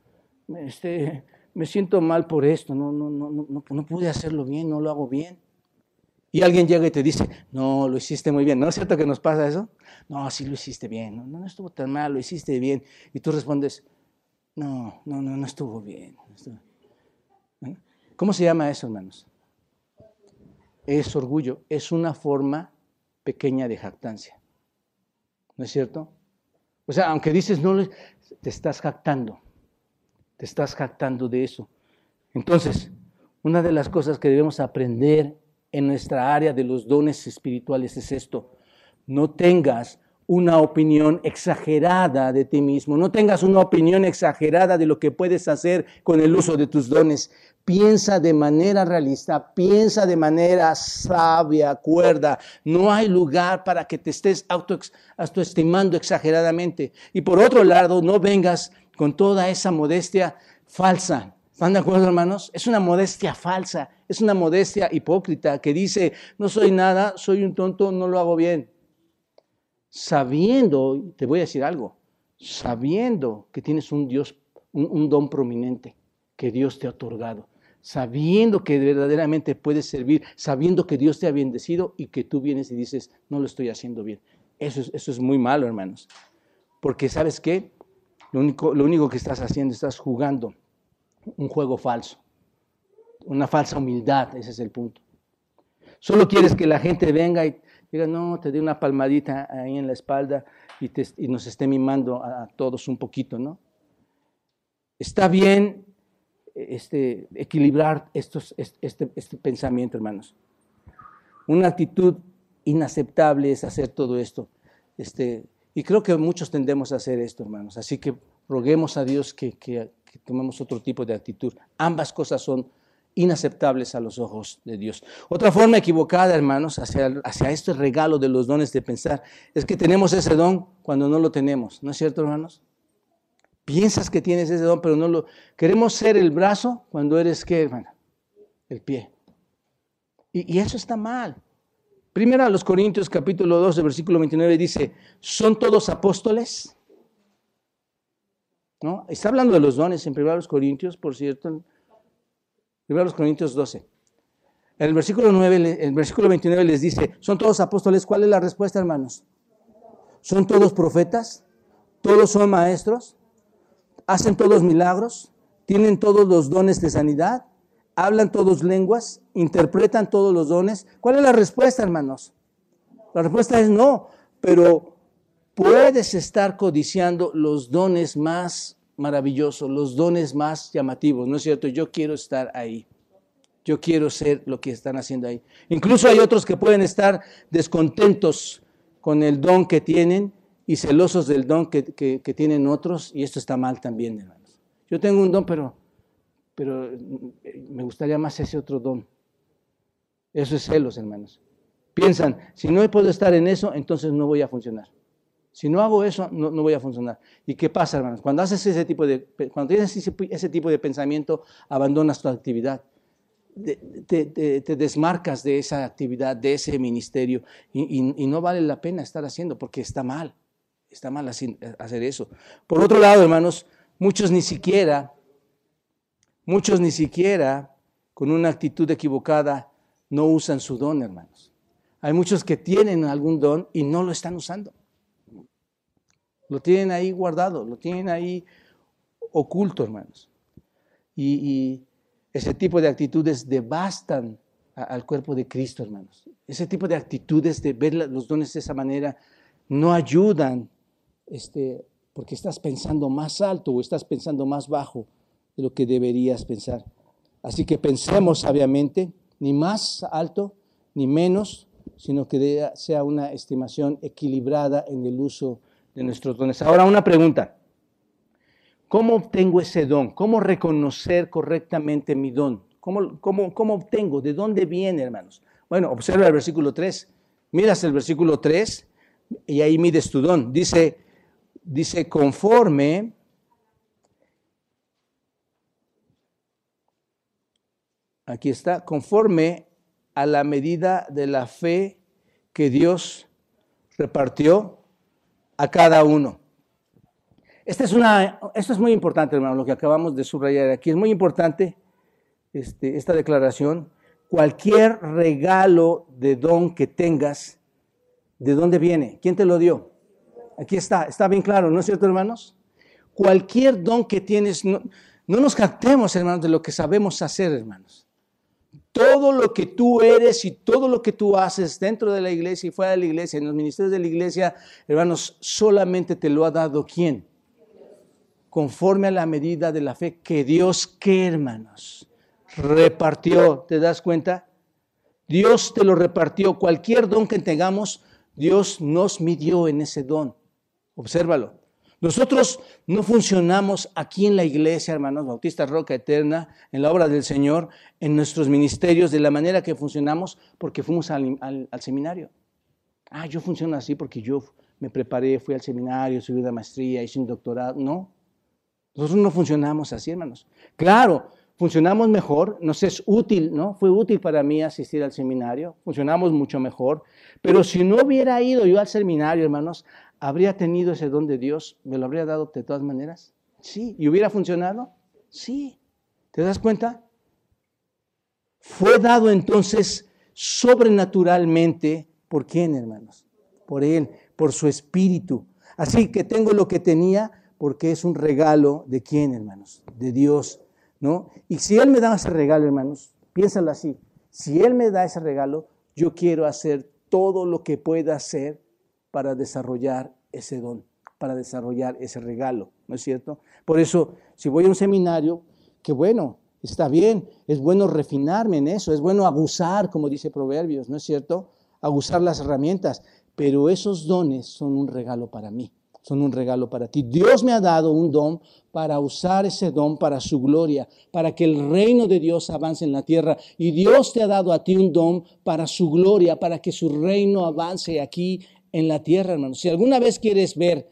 este, me siento mal por esto, no, no, no, no, no pude hacerlo bien, no lo hago bien. Y alguien llega y te dice, no, lo hiciste muy bien. ¿No es cierto que nos pasa eso? No, sí lo hiciste bien, no, no estuvo tan mal, lo hiciste bien. Y tú respondes, no, no, no, no estuvo bien. ¿Eh? ¿Cómo se llama eso, hermanos? Es orgullo, es una forma pequeña de jactancia. ¿No es cierto? O sea, aunque dices no, te estás jactando. Te estás jactando de eso. Entonces, una de las cosas que debemos aprender en nuestra área de los dones espirituales es esto. No tengas una opinión exagerada de ti mismo, no tengas una opinión exagerada de lo que puedes hacer con el uso de tus dones. Piensa de manera realista, piensa de manera sabia, cuerda. No hay lugar para que te estés autoestimando exageradamente. Y por otro lado, no vengas con toda esa modestia falsa. ¿Están de acuerdo, hermanos? Es una modestia falsa, es una modestia hipócrita que dice, no soy nada, soy un tonto, no lo hago bien sabiendo, te voy a decir algo, sabiendo que tienes un Dios, un, don prominente que Dios te ha otorgado, sabiendo que verdaderamente puedes servir, sabiendo que Dios te ha bendecido y que tú vienes y dices, no lo estoy haciendo bien. Eso es, eso es muy malo, hermanos. Porque sabes qué? Lo único, lo único que estás haciendo, estás jugando un juego falso, una falsa humildad, ese es el punto. Solo quieres que la gente venga y diga, no, te dé una palmadita ahí en la espalda y, nos esté mimando a, todos un poquito, ¿no? Está bien este, equilibrar estos, este, este pensamiento, hermanos. Una actitud inaceptable es hacer todo esto. Este, y creo que muchos tendemos a hacer esto, hermanos. Así que roguemos a Dios que, que tomemos otro tipo de actitud. Ambas cosas son inaceptables a los ojos de Dios. Otra forma equivocada, hermanos, hacia, hacia este regalo de los dones de pensar, es que tenemos ese don cuando no lo tenemos. ¿No es cierto, hermanos? Piensas que tienes ese don, pero no lo... Queremos ser el brazo cuando eres, ¿qué, hermano? El pie. Y, eso está mal. Primero a los Corintios capítulo 2, versículo 29 dice, ¿son todos apóstoles? ¿No? Está hablando de los dones en primero los Corintios, por cierto, Primero Corintios 12. En el versículo, 9, el versículo 29 les dice, ¿son todos apóstoles? ¿Cuál es la respuesta, hermanos? ¿Son todos profetas? ¿Todos son maestros? ¿Hacen todos milagros? ¿Tienen todos los dones de sanidad? ¿Hablan todos lenguas? ¿Interpretan todos los dones? ¿Cuál es la respuesta, hermanos? La respuesta es no, pero puedes estar codiciando los dones más maravilloso, los dones más llamativos, ¿no es cierto? Yo quiero estar ahí. Yo quiero ser lo que están haciendo ahí. Incluso hay otros que pueden estar descontentos con el don que tienen y celosos del don que, tienen otros, y esto está mal también, hermanos. Yo tengo un don, pero, pero eh, me gustaría más ese otro don. Eso es celos, hermanos. Piensan, si no puedo estar en eso, entonces no voy a funcionar. Si no hago eso, no, voy a funcionar. ¿Y qué pasa, hermanos? Cuando haces ese tipo de, cuando tienes ese, tipo de pensamiento, abandonas tu actividad. Te, desmarcas de esa actividad, de ese ministerio, y, no vale la pena estar haciendo porque está mal. Está mal hacer eso. Por otro lado, hermanos, muchos ni siquiera, muchos ni siquiera con una actitud equivocada no usan su don, hermanos. Hay muchos que tienen algún don y no lo están usando. Lo tienen ahí guardado, lo tienen ahí oculto, hermanos. Y, ese tipo de actitudes devastan al cuerpo de Cristo, hermanos. Ese tipo de actitudes de ver los dones de esa manera no ayudan, este, porque estás pensando más alto o estás pensando más bajo de lo que deberías pensar. Así que pensemos sabiamente, ni más alto ni menos, sino que sea una estimación equilibrada en el uso de nuestros dones. Ahora una pregunta. ¿Cómo obtengo ese don? ¿Cómo reconocer correctamente mi don? ¿Cómo, cómo, cómo obtengo? ¿De dónde viene, hermanos? Bueno, observa el versículo 3. Miras el versículo 3 y ahí mides tu don. Dice, dice, conforme aquí está, conforme a la medida de la fe que Dios repartió a cada uno. Es una, esto es muy importante, hermano, lo que acabamos de subrayar aquí. Es muy importante este, esta declaración. Cualquier regalo de don que tengas, ¿de dónde viene? ¿Quién te lo dio? Aquí está, está bien claro, ¿no es cierto, hermanos? Cualquier don que tienes, no, no nos captemos, hermanos, de lo que sabemos hacer, hermanos. Todo lo que tú eres y todo lo que tú haces dentro de la iglesia y fuera de la iglesia, en los ministerios de la iglesia, hermanos, solamente te lo ha dado quién? Conforme a la medida de la fe que Dios, ¿qué hermanos? Repartió, ¿te das cuenta? Dios te lo repartió. Cualquier don que tengamos, Dios nos midió en ese don. Obsérvalo. Nosotros no funcionamos aquí en la iglesia, hermanos, Bautista Roca Eterna, en la obra del Señor, en nuestros ministerios, de la manera que funcionamos, porque fuimos al, seminario. Ah, yo funciono así porque yo me preparé, fui al seminario, subí una maestría, hice un doctorado. No, nosotros no funcionamos así, hermanos. Claro, funcionamos mejor, nos es útil, ¿no? Fue útil para mí asistir al seminario, funcionamos mucho mejor, pero si no hubiera ido yo al seminario, hermanos, ¿habría tenido ese don de Dios? ¿Me lo habría dado de todas maneras? Sí. ¿Y hubiera funcionado? Sí. ¿Te das cuenta? Fue dado entonces sobrenaturalmente, ¿por quién, hermanos? Por Él, por su Espíritu. Así que tengo lo que tenía porque es un regalo de quién, hermanos? De Dios, ¿no? Y si Él me da ese regalo, hermanos, piénsalo así. Si Él me da ese regalo, yo quiero hacer todo lo que pueda hacer para desarrollar ese don, para desarrollar ese regalo, ¿no es cierto? Por eso, si voy a un seminario, qué bueno, está bien, es bueno refinarme en eso, es bueno abusar, como dice Proverbios, ¿no es cierto? Abusar las herramientas, pero esos dones son un regalo para mí, son un regalo para ti. Dios me ha dado un don para usar ese don para su gloria, para que el reino de Dios avance en la tierra. Y Dios te ha dado a ti un don para su gloria, para que su reino avance aquí en la tierra, hermano. Si alguna vez quieres ver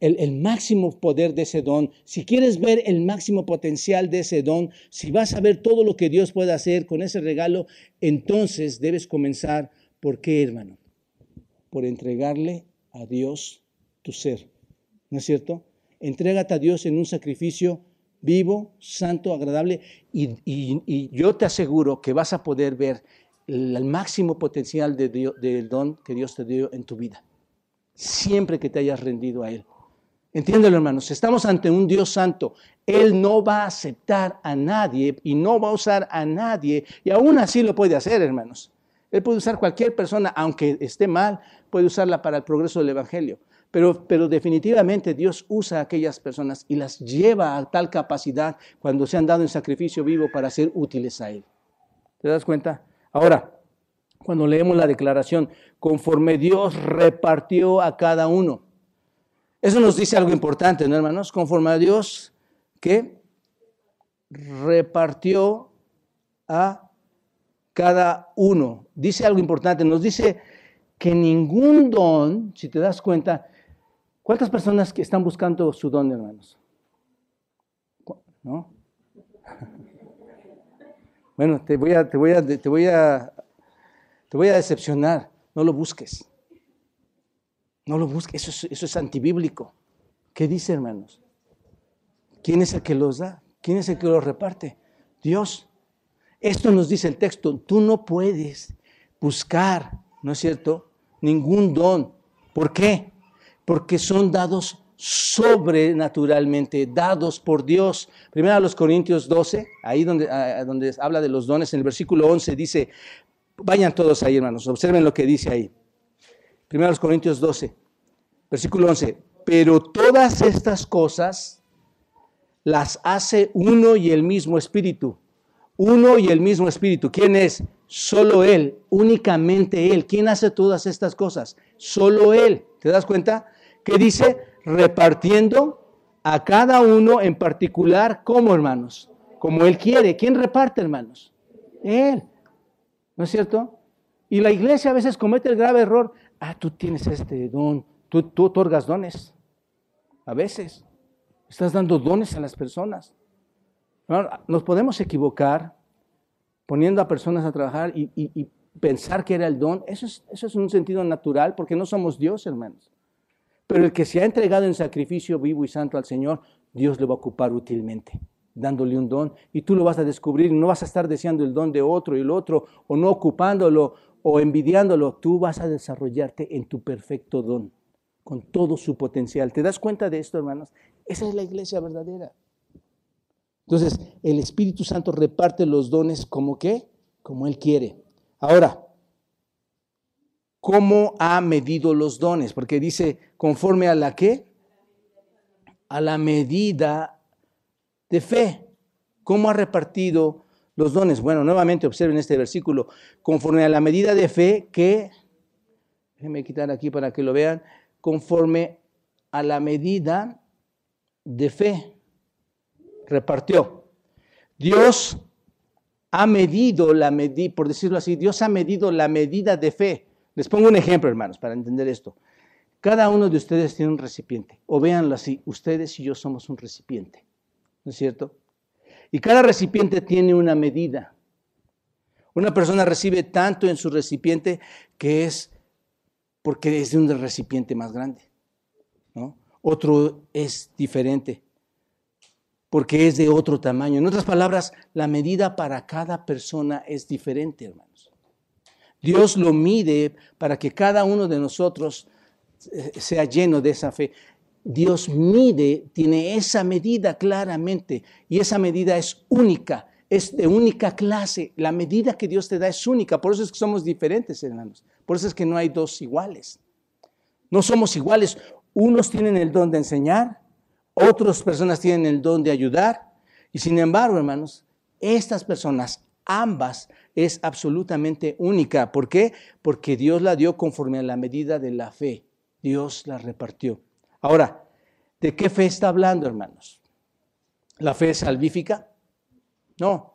el, máximo poder de ese don, si quieres ver el máximo potencial de ese don, si vas a ver todo lo que Dios puede hacer con ese regalo, entonces debes comenzar. ¿Por qué, hermano? Por entregarle a Dios tu ser. ¿No es cierto? Entrégate a Dios en un sacrificio vivo, santo, agradable, y, yo te aseguro que vas a poder ver el, máximo potencial del don que Dios te dio en tu vida, siempre que te hayas rendido a Él. Entiéndelo, hermanos, estamos ante un Dios santo. Él no va a aceptar a nadie y no va a usar a nadie, y aún así lo puede hacer, hermanos. Él puede usar cualquier persona, aunque esté mal, puede usarla para el progreso del Evangelio. Pero, pero definitivamente Dios usa a aquellas personas y las lleva a tal capacidad cuando se han dado en sacrificio vivo para ser útiles a Él. ¿Te das cuenta? Ahora, cuando leemos la declaración, conforme Dios repartió a cada uno. Eso nos dice algo importante, ¿no, hermanos? Conforme a Dios, que repartió a cada uno. Dice algo importante, nos dice que ningún don, si te das cuenta, ¿Cuántas personas que están buscando su don, hermanos? ¿No? Bueno, te voy a, te voy a, te voy a, te voy a decepcionar. No lo busques. No lo busques. Eso es, eso es antibíblico. ¿Qué dice, hermanos? ¿Quién es el que los da? ¿Quién es el que los reparte? Dios. Esto nos dice el texto. Tú no puedes buscar, ¿no es cierto? Ningún don. ¿Por qué? porque son dados sobrenaturalmente, dados por Dios. Primero a los Corintios 12, ahí donde, donde habla de los dones, en el versículo 11 dice, vayan todos ahí hermanos, observen lo que dice ahí. Primero a los Corintios 12, versículo 11, pero todas estas cosas las hace uno y el mismo espíritu. Uno y el mismo espíritu. ¿Quién es? Solo Él, únicamente Él. ¿Quién hace todas estas cosas? Solo Él. ¿Te das cuenta? ¿Qué dice? Repartiendo a cada uno en particular, como hermanos? Como Él quiere. ¿Quién reparte, hermanos? Él. ¿No es cierto? Y la iglesia a veces comete el grave error. Ah, tú tienes este don. Tú, tú otorgas dones. A veces. Estás dando dones a las personas. Nos podemos equivocar poniendo a personas a trabajar y, pensar que era el don. Eso es, eso es un sentido natural porque no somos Dios, hermanos. Pero el que se ha entregado en sacrificio vivo y santo al Señor, Dios le va a ocupar útilmente, dándole un don. Y tú lo vas a descubrir, no vas a estar deseando el don de otro y el otro, o no ocupándolo o envidiándolo. Tú vas a desarrollarte en tu perfecto don, con todo su potencial. ¿Te das cuenta de esto, hermanos? Esa es la iglesia verdadera. Entonces, el Espíritu Santo reparte los dones como qué? Como Él quiere. Ahora, ¿cómo ha medido los dones? Porque dice, conforme a la qué? A la medida de fe. ¿Cómo ha repartido los dones? Bueno, nuevamente observen este versículo. Conforme a la medida de fe que, déjenme quitar aquí para que lo vean, conforme a la medida de fe repartió. Dios ha medido la medida, por decirlo así, Dios ha medido la medida de fe. Les pongo un ejemplo, hermanos, para entender esto. Cada uno de ustedes tiene un recipiente, o véanlo así, ustedes y yo somos un recipiente, ¿no es cierto? Y cada recipiente tiene una medida. Una persona recibe tanto en su recipiente que es porque es de un recipiente más grande, ¿no? Otro es diferente porque es de otro tamaño. En otras palabras, la medida para cada persona es diferente, hermanos. Dios lo mide para que cada uno de nosotros eh, sea lleno de esa fe. Dios mide, tiene esa medida claramente y esa medida es única, es de única clase. La medida que Dios te da es única, por eso es que somos diferentes, hermanos. Por eso es que no hay dos iguales. No somos iguales. Unos tienen el don de enseñar, otras personas tienen el don de ayudar. Y sin embargo, hermanos, estas personas, ambas, es absolutamente única. ¿Por qué? Porque Dios la dio conforme a la medida de la fe. Dios la repartió. Ahora, ¿de qué fe está hablando, hermanos? ¿La fe salvífica? No.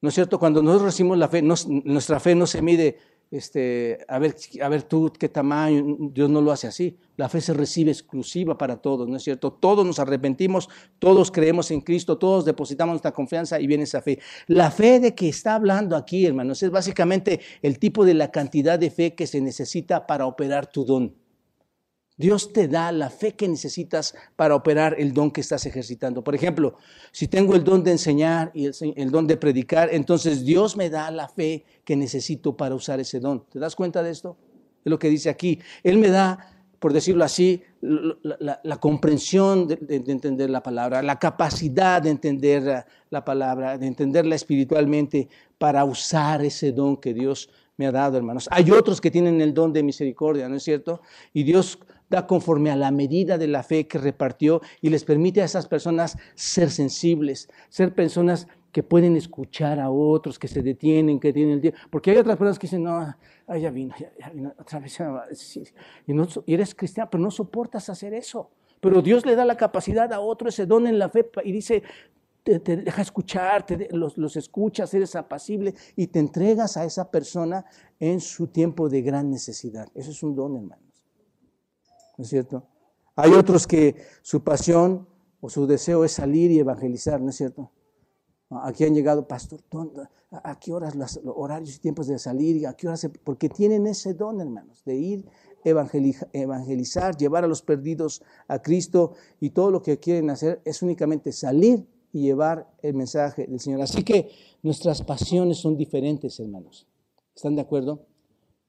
¿No es cierto? Cuando nosotros recibimos la fe, nuestra fe no se mide este, a, ver, a ver tú qué tamaño, Dios no lo hace así. La fe se recibe exclusiva para todos, ¿no es cierto? Todos nos arrepentimos, todos creemos en Cristo, todos depositamos nuestra confianza y viene esa fe. La fe de que está hablando aquí, hermanos, es básicamente el tipo de la cantidad de fe que se necesita para operar tu don. Dios te da la fe que necesitas para operar el don que estás ejercitando. Por ejemplo, si tengo el don de enseñar y el, don de predicar, entonces Dios me da la fe que necesito para usar ese don. ¿Te das cuenta de esto? Es lo que dice aquí. Él me da, por decirlo así, la, comprensión de, de, entender la palabra, la capacidad de entender la palabra, de entenderla espiritualmente para usar ese don que Dios me ha dado, hermanos. Hay otros que tienen el don de misericordia, ¿no es cierto? Y Dios da conforme a la medida de la fe que repartió y les permite a esas personas ser sensibles, ser personas que pueden escuchar a otros, que se detienen, que tienen el tiempo. Porque hay otras personas que dicen, no, ya vino, ya, vino, otra vez. Y eres cristiano, pero no soportas hacer eso. Pero Dios le da la capacidad a otro ese don en la fe y dice, te, deja escuchar, los, los, escuchas, eres apacible y te entregas a esa persona en su tiempo de gran necesidad. Eso es un don, hermano. ¿No es cierto? Hay otros que su pasión o su deseo es salir y evangelizar, ¿no es cierto? Aquí han llegado, pastor, ¿a qué horas los horarios y tiempos de salir? ¿Y ¿A qué horas? Porque tienen ese don, hermanos, de ir evangelizar, llevar a los perdidos a Cristo y todo lo que quieren hacer es únicamente salir y llevar el mensaje del Señor. Así que nuestras pasiones son diferentes, hermanos. ¿Están de acuerdo?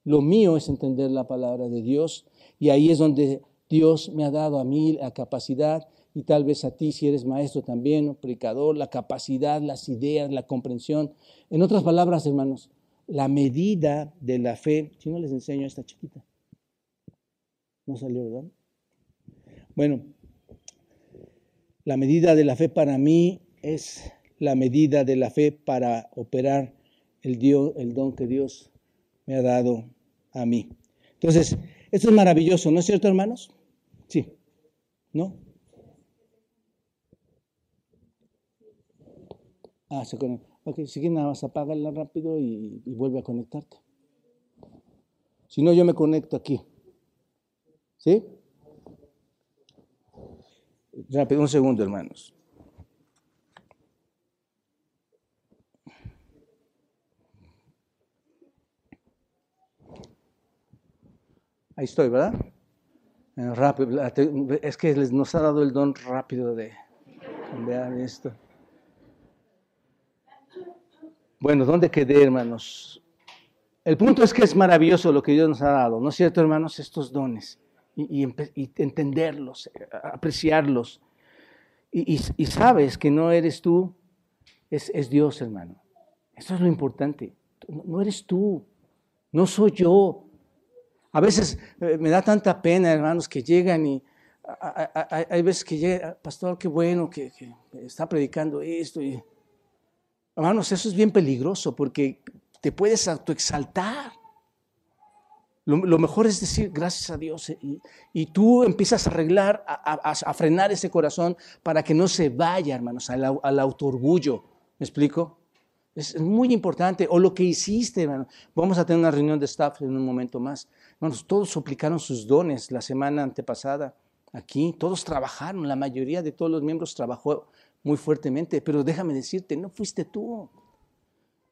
Lo mío es entender la palabra de Dios y ahí es donde Dios me ha dado a mí la capacidad y tal vez a ti si eres maestro también, o predicador, la capacidad, las ideas, la comprensión. En otras palabras, hermanos, la medida de la fe, si no les enseño a esta chiquita. No salió, ¿verdad? Bueno, la medida de la fe para mí es la medida de la fe para operar el, Dios, el don que Dios me ha dado a mí. Entonces, esto es maravilloso, ¿no es cierto, hermanos? Sí. ¿No? Ah, se conecta. Ok, si quieres nada más apágala rápido y, y vuelve a conectarte. Si no, yo me conecto aquí. ¿Sí? Rápido, un segundo, hermanos. Ahí estoy, ¿verdad? Eh, es que les nos ha dado el don rápido de cambiar esto. Bueno, ¿dónde quedé, hermanos? El punto es que es maravilloso lo que Dios nos ha dado, ¿no es cierto, hermanos? Estos dones. Y, entenderlos, apreciarlos. Y, sabes que no eres tú, es Dios, hermano. Eso es lo importante. No eres tú, no soy yo. A veces eh, me da tanta pena, hermanos, que llegan y hay veces que llega, pastor, qué bueno que, está predicando esto. Hermanos, eso es bien peligroso porque te puedes autoexaltar. Lo, mejor es decir gracias a Dios eh, y, tú empiezas a arreglar, a, frenar ese corazón para que no se vaya, hermanos, al, al autoorgullo. ¿Me explico? Es muy importante. O lo que hiciste, hermano. Vamos a tener una reunión de staff en un momento más. Hermanos, todos suplicaron sus dones la semana antepasada aquí. Todos trabajaron. La mayoría de todos los miembros trabajó muy fuertemente. Pero déjame decirte, no fuiste tú.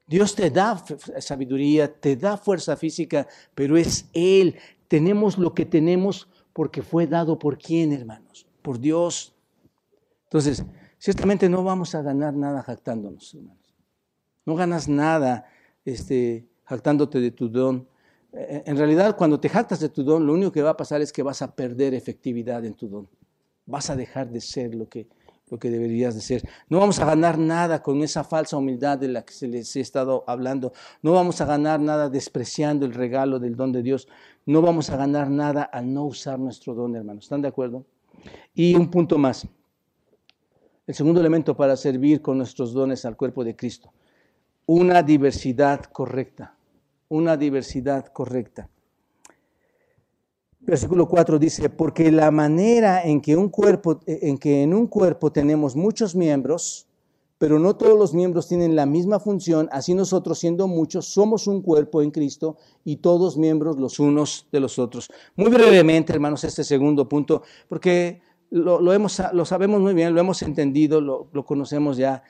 Dios te da sabiduría, te da fuerza física, pero es Él. Tenemos lo que tenemos porque fue dado por quién, hermanos? Por Dios. Entonces, ciertamente no vamos a ganar nada jactándonos, hermanos. No ganas nada este, jactándote de tu don. Eh, en realidad, cuando te jactas de tu don, lo único que va a pasar es que vas a perder efectividad en tu don. Vas a dejar de ser lo que, lo que deberías de ser. No vamos a ganar nada con esa falsa humildad de la que se les he estado hablando. No vamos a ganar nada despreciando el regalo del don de Dios. No vamos a ganar nada al no usar nuestro don, hermanos. ¿Están de acuerdo? Y un punto más. El segundo elemento para servir con nuestros dones al cuerpo de Cristo una diversidad correcta, una diversidad correcta. Versículo 4 dice, porque la manera en que, un cuerpo, en que en un cuerpo tenemos muchos miembros, pero no todos los miembros tienen la misma función, así nosotros siendo muchos somos un cuerpo en Cristo y todos miembros los unos de los otros. Muy brevemente, hermanos, este segundo punto, porque lo, hemos, lo sabemos muy bien, lo hemos entendido, lo, lo conocemos ya.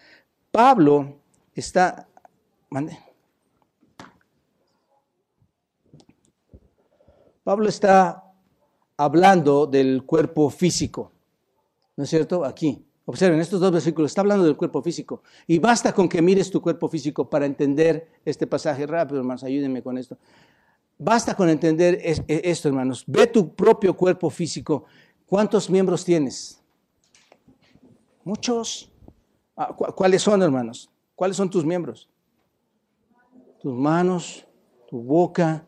Pablo está Mande. Pablo está hablando del cuerpo físico, ¿no es cierto? Aquí. Observen, estos dos versículos, está hablando del cuerpo físico. Y basta con que mires tu cuerpo físico para entender este pasaje rápido, hermanos, ayúdenme con esto. Basta con entender e, esto, hermanos. Ve tu propio cuerpo físico. ¿Cuántos miembros tienes? Muchos. Ah, ¿Cuáles son, hermanos? ¿Cuáles son tus miembros? tus manos, tu boca,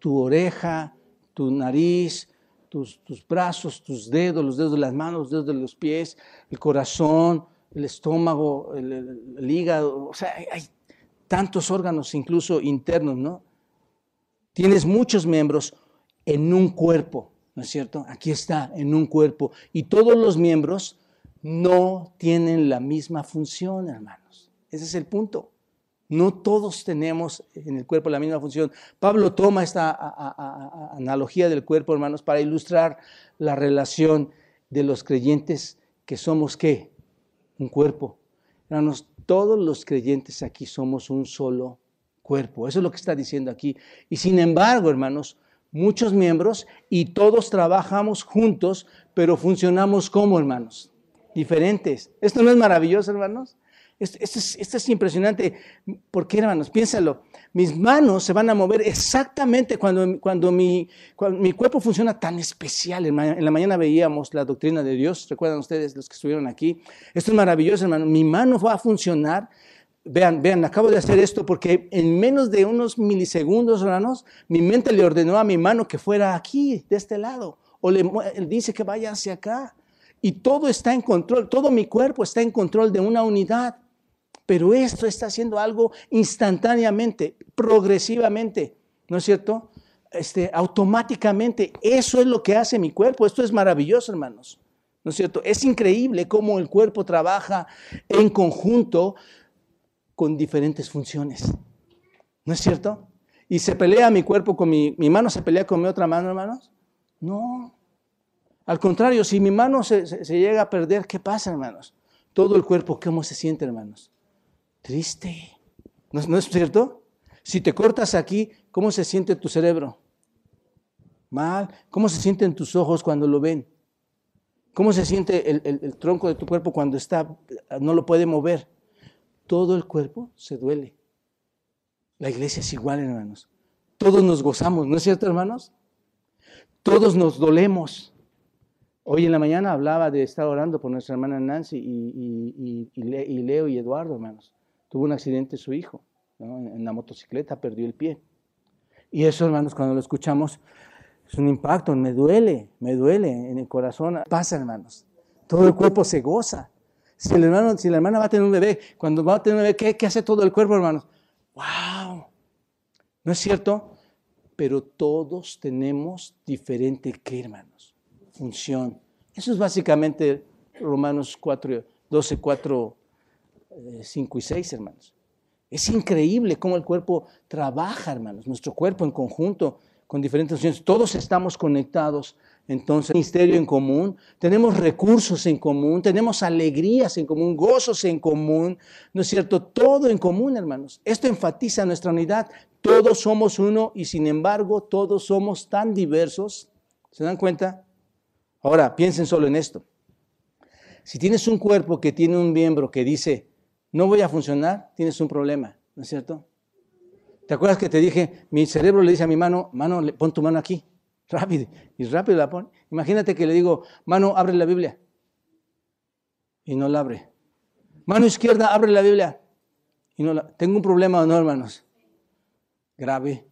tu oreja, tu nariz, tus, brazos, tus dedos, los dedos de las manos, los dedos de los pies, el corazón, el estómago, el, hígado. O sea, hay, tantos órganos, incluso internos, ¿no? Tienes muchos miembros en un cuerpo, ¿no es cierto? Aquí está, en un cuerpo. Y todos los miembros no tienen la misma función, hermanos. Ese es el punto. No todos tenemos en el cuerpo la misma función. Pablo toma esta analogía del cuerpo, hermanos, para ilustrar la relación de los creyentes que somos qué? Un cuerpo. Hermanos, todos los creyentes aquí somos un solo cuerpo. Eso es lo que está diciendo aquí. Y sin embargo, hermanos, muchos miembros y todos trabajamos juntos, pero funcionamos como hermanos, diferentes. ¿Esto no es maravilloso, hermanos? Esto, es, impresionante. ¿Por qué, hermanos? Piénsalo. Mis manos se van a mover exactamente cuando, cuando, mi, mi cuerpo funciona tan especial. En, la mañana veíamos la doctrina de Dios. ¿Recuerdan ustedes los que estuvieron aquí? Esto es maravilloso, hermano. Mi mano va a funcionar. Vean, vean, acabo de hacer esto porque en menos de unos milisegundos, hermanos, mi mente le ordenó a mi mano que fuera aquí, de este lado. O le dice que vaya hacia acá. Y todo está en control, todo mi cuerpo está en control de una unidad. Pero esto está haciendo algo instantáneamente, progresivamente, ¿no es cierto? Este, automáticamente. Eso es lo que hace mi cuerpo. Esto es maravilloso, hermanos. ¿No es cierto? Es increíble cómo el cuerpo trabaja en conjunto con diferentes funciones. ¿No es cierto? Y se pelea mi cuerpo con mi, mi mano, se pelea con mi otra mano, hermanos. No. Al contrario, si mi mano se, se llega a perder, ¿qué pasa, hermanos? Todo el cuerpo, ¿cómo se siente, hermanos? Triste. ¿No, es cierto? Si te cortas aquí, ¿cómo se siente tu cerebro? Mal. ¿Cómo se sienten tus ojos cuando lo ven? ¿Cómo se siente el, tronco de tu cuerpo cuando está, no lo puede mover? Todo el cuerpo se duele. La iglesia es igual, hermanos. Todos nos gozamos, ¿no es cierto, hermanos? Todos nos dolemos. Hoy en la mañana hablaba de estar orando por nuestra hermana Nancy y, Leo y Eduardo, hermanos. Tuvo un accidente su hijo, en la motocicleta, perdió el pie. Y eso, hermanos, cuando lo escuchamos, es un impacto, me duele, me duele en el corazón. Pasa, hermanos. Todo el cuerpo se goza. Si, el hermano, si la hermana va a tener un bebé, cuando va a tener un bebé, ¿qué, qué hace todo el cuerpo, hermanos? ¡Wow! ¿No es cierto? Pero todos tenemos diferente, ¿qué, hermanos? Función. Eso es básicamente Romanos 4, 12, 4, 5 y 6, hermanos. Es increíble cómo el cuerpo trabaja, hermanos. Nuestro cuerpo en conjunto con diferentes funciones. Todos estamos conectados. Entonces, ministerio en común, tenemos recursos en común, tenemos alegrías en común, gozos en común, ¿no es cierto? Todo en común, hermanos. Esto enfatiza nuestra unidad. Todos somos uno y sin embargo todos somos tan diversos. ¿Se dan cuenta? Ahora, piensen solo en esto. Si tienes un cuerpo que tiene un miembro que dice, no voy a funcionar, tienes un problema, ¿no es cierto? ¿Te acuerdas que te dije, mi cerebro le dice a mi mano, mano, pon tu mano aquí, rápido, y rápido la pone. Imagínate que le digo, mano, abre la Biblia, y no la abre. Mano izquierda, abre la Biblia, y no la... Tengo un problema no, hermanos, grave,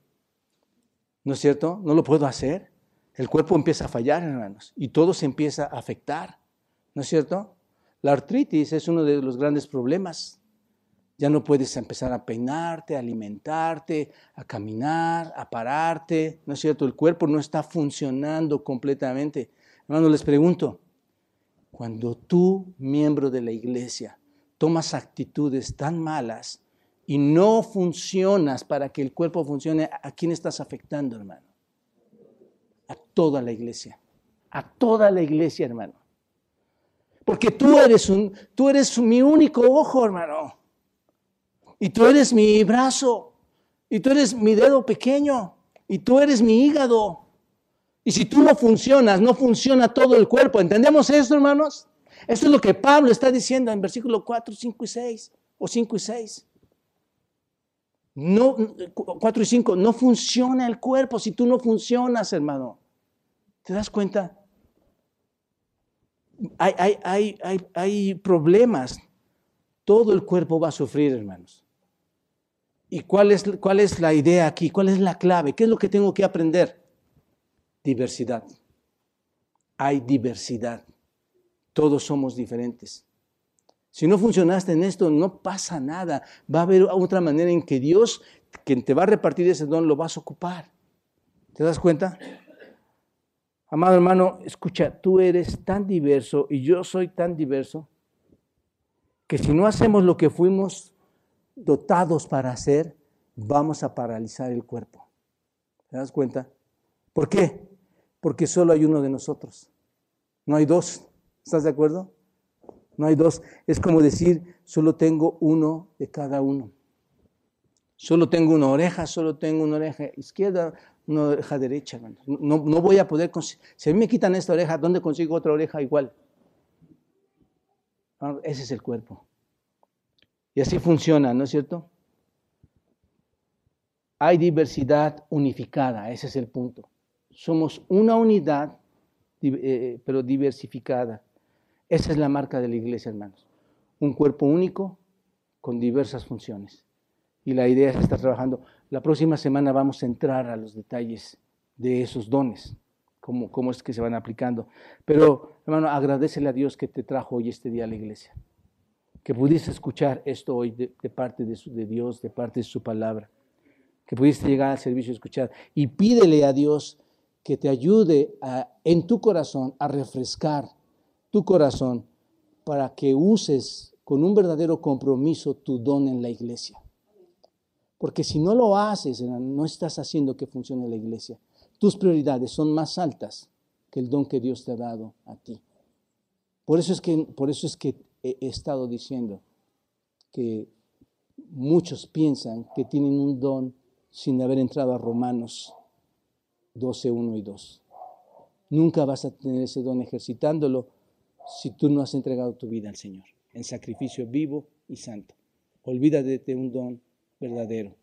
¿no es cierto? No lo puedo hacer. El cuerpo empieza a fallar, hermanos, y todo se empieza a afectar, ¿no es cierto? La artritis es uno de los grandes problemas ya no puedes empezar a peinarte, a alimentarte, a caminar, a pararte. ¿No es cierto? El cuerpo no está funcionando completamente. Hermano, les pregunto, cuando tú, miembro de la iglesia, tomas actitudes tan malas y no funcionas para que el cuerpo funcione, ¿a quién estás afectando, hermano? A toda la iglesia. A toda la iglesia, hermano. Porque tú eres, un, tú eres mi único ojo, hermano. Y tú eres mi brazo. Y tú eres mi dedo pequeño. Y tú eres mi hígado. Y si tú no funcionas, no funciona todo el cuerpo. ¿Entendemos esto, hermanos? Esto es lo que Pablo está diciendo en versículo 4, 5 y 6. O 5 y 6. No, 4 y 5. No funciona el cuerpo si tú no funcionas, hermano. ¿Te das cuenta? Hay, hay, hay, hay, problemas. Todo el cuerpo va a sufrir, hermanos. ¿Y cuál es, cuál es la idea aquí? ¿Cuál es la clave? ¿Qué es lo que tengo que aprender? Diversidad. Hay diversidad. Todos somos diferentes. Si no funcionaste en esto, no pasa nada. Va a haber otra manera en que Dios, quien te va a repartir ese don, lo vas a ocupar. ¿Te das cuenta? Amado hermano, escucha, tú eres tan diverso y yo soy tan diverso que si no hacemos lo que fuimos dotados para hacer, vamos a paralizar el cuerpo. ¿Te das cuenta? ¿Por qué? Porque solo hay uno de nosotros. No hay dos. ¿Estás de acuerdo? No hay dos. Es como decir, solo tengo uno de cada uno. Solo tengo una oreja, solo tengo una oreja izquierda, una oreja derecha. No, no voy a poder... Si a mí me quitan esta oreja, ¿dónde consigo otra oreja igual? Ah, ese es el cuerpo. Y así funciona, ¿no es cierto? Hay diversidad unificada, ese es el punto. Somos una unidad, eh, pero diversificada. Esa es la marca de la iglesia, hermanos. Un cuerpo único con diversas funciones. Y la idea es estar trabajando. La próxima semana vamos a entrar a los detalles de esos dones, cómo, cómo es que se van aplicando. Pero, hermano, agradecele a Dios que te trajo hoy este día a la iglesia que pudiste escuchar esto hoy de, parte de, Dios, de parte de su palabra, que pudiste llegar al servicio y escuchar. Y pídele a Dios que te ayude en tu corazón a refrescar tu corazón para que uses con un verdadero compromiso tu don en la iglesia. Porque si no lo haces, no estás haciendo que funcione la iglesia. Tus prioridades son más altas que el don que Dios te ha dado a ti. Por eso es que, por eso es que he estado diciendo que muchos piensan que tienen un don sin haber entrado a Romanos 12, 1 y 2. Nunca vas a tener ese don ejercitándolo si tú no has entregado tu vida al Señor en sacrificio vivo y santo. Olvídate de un don verdadero.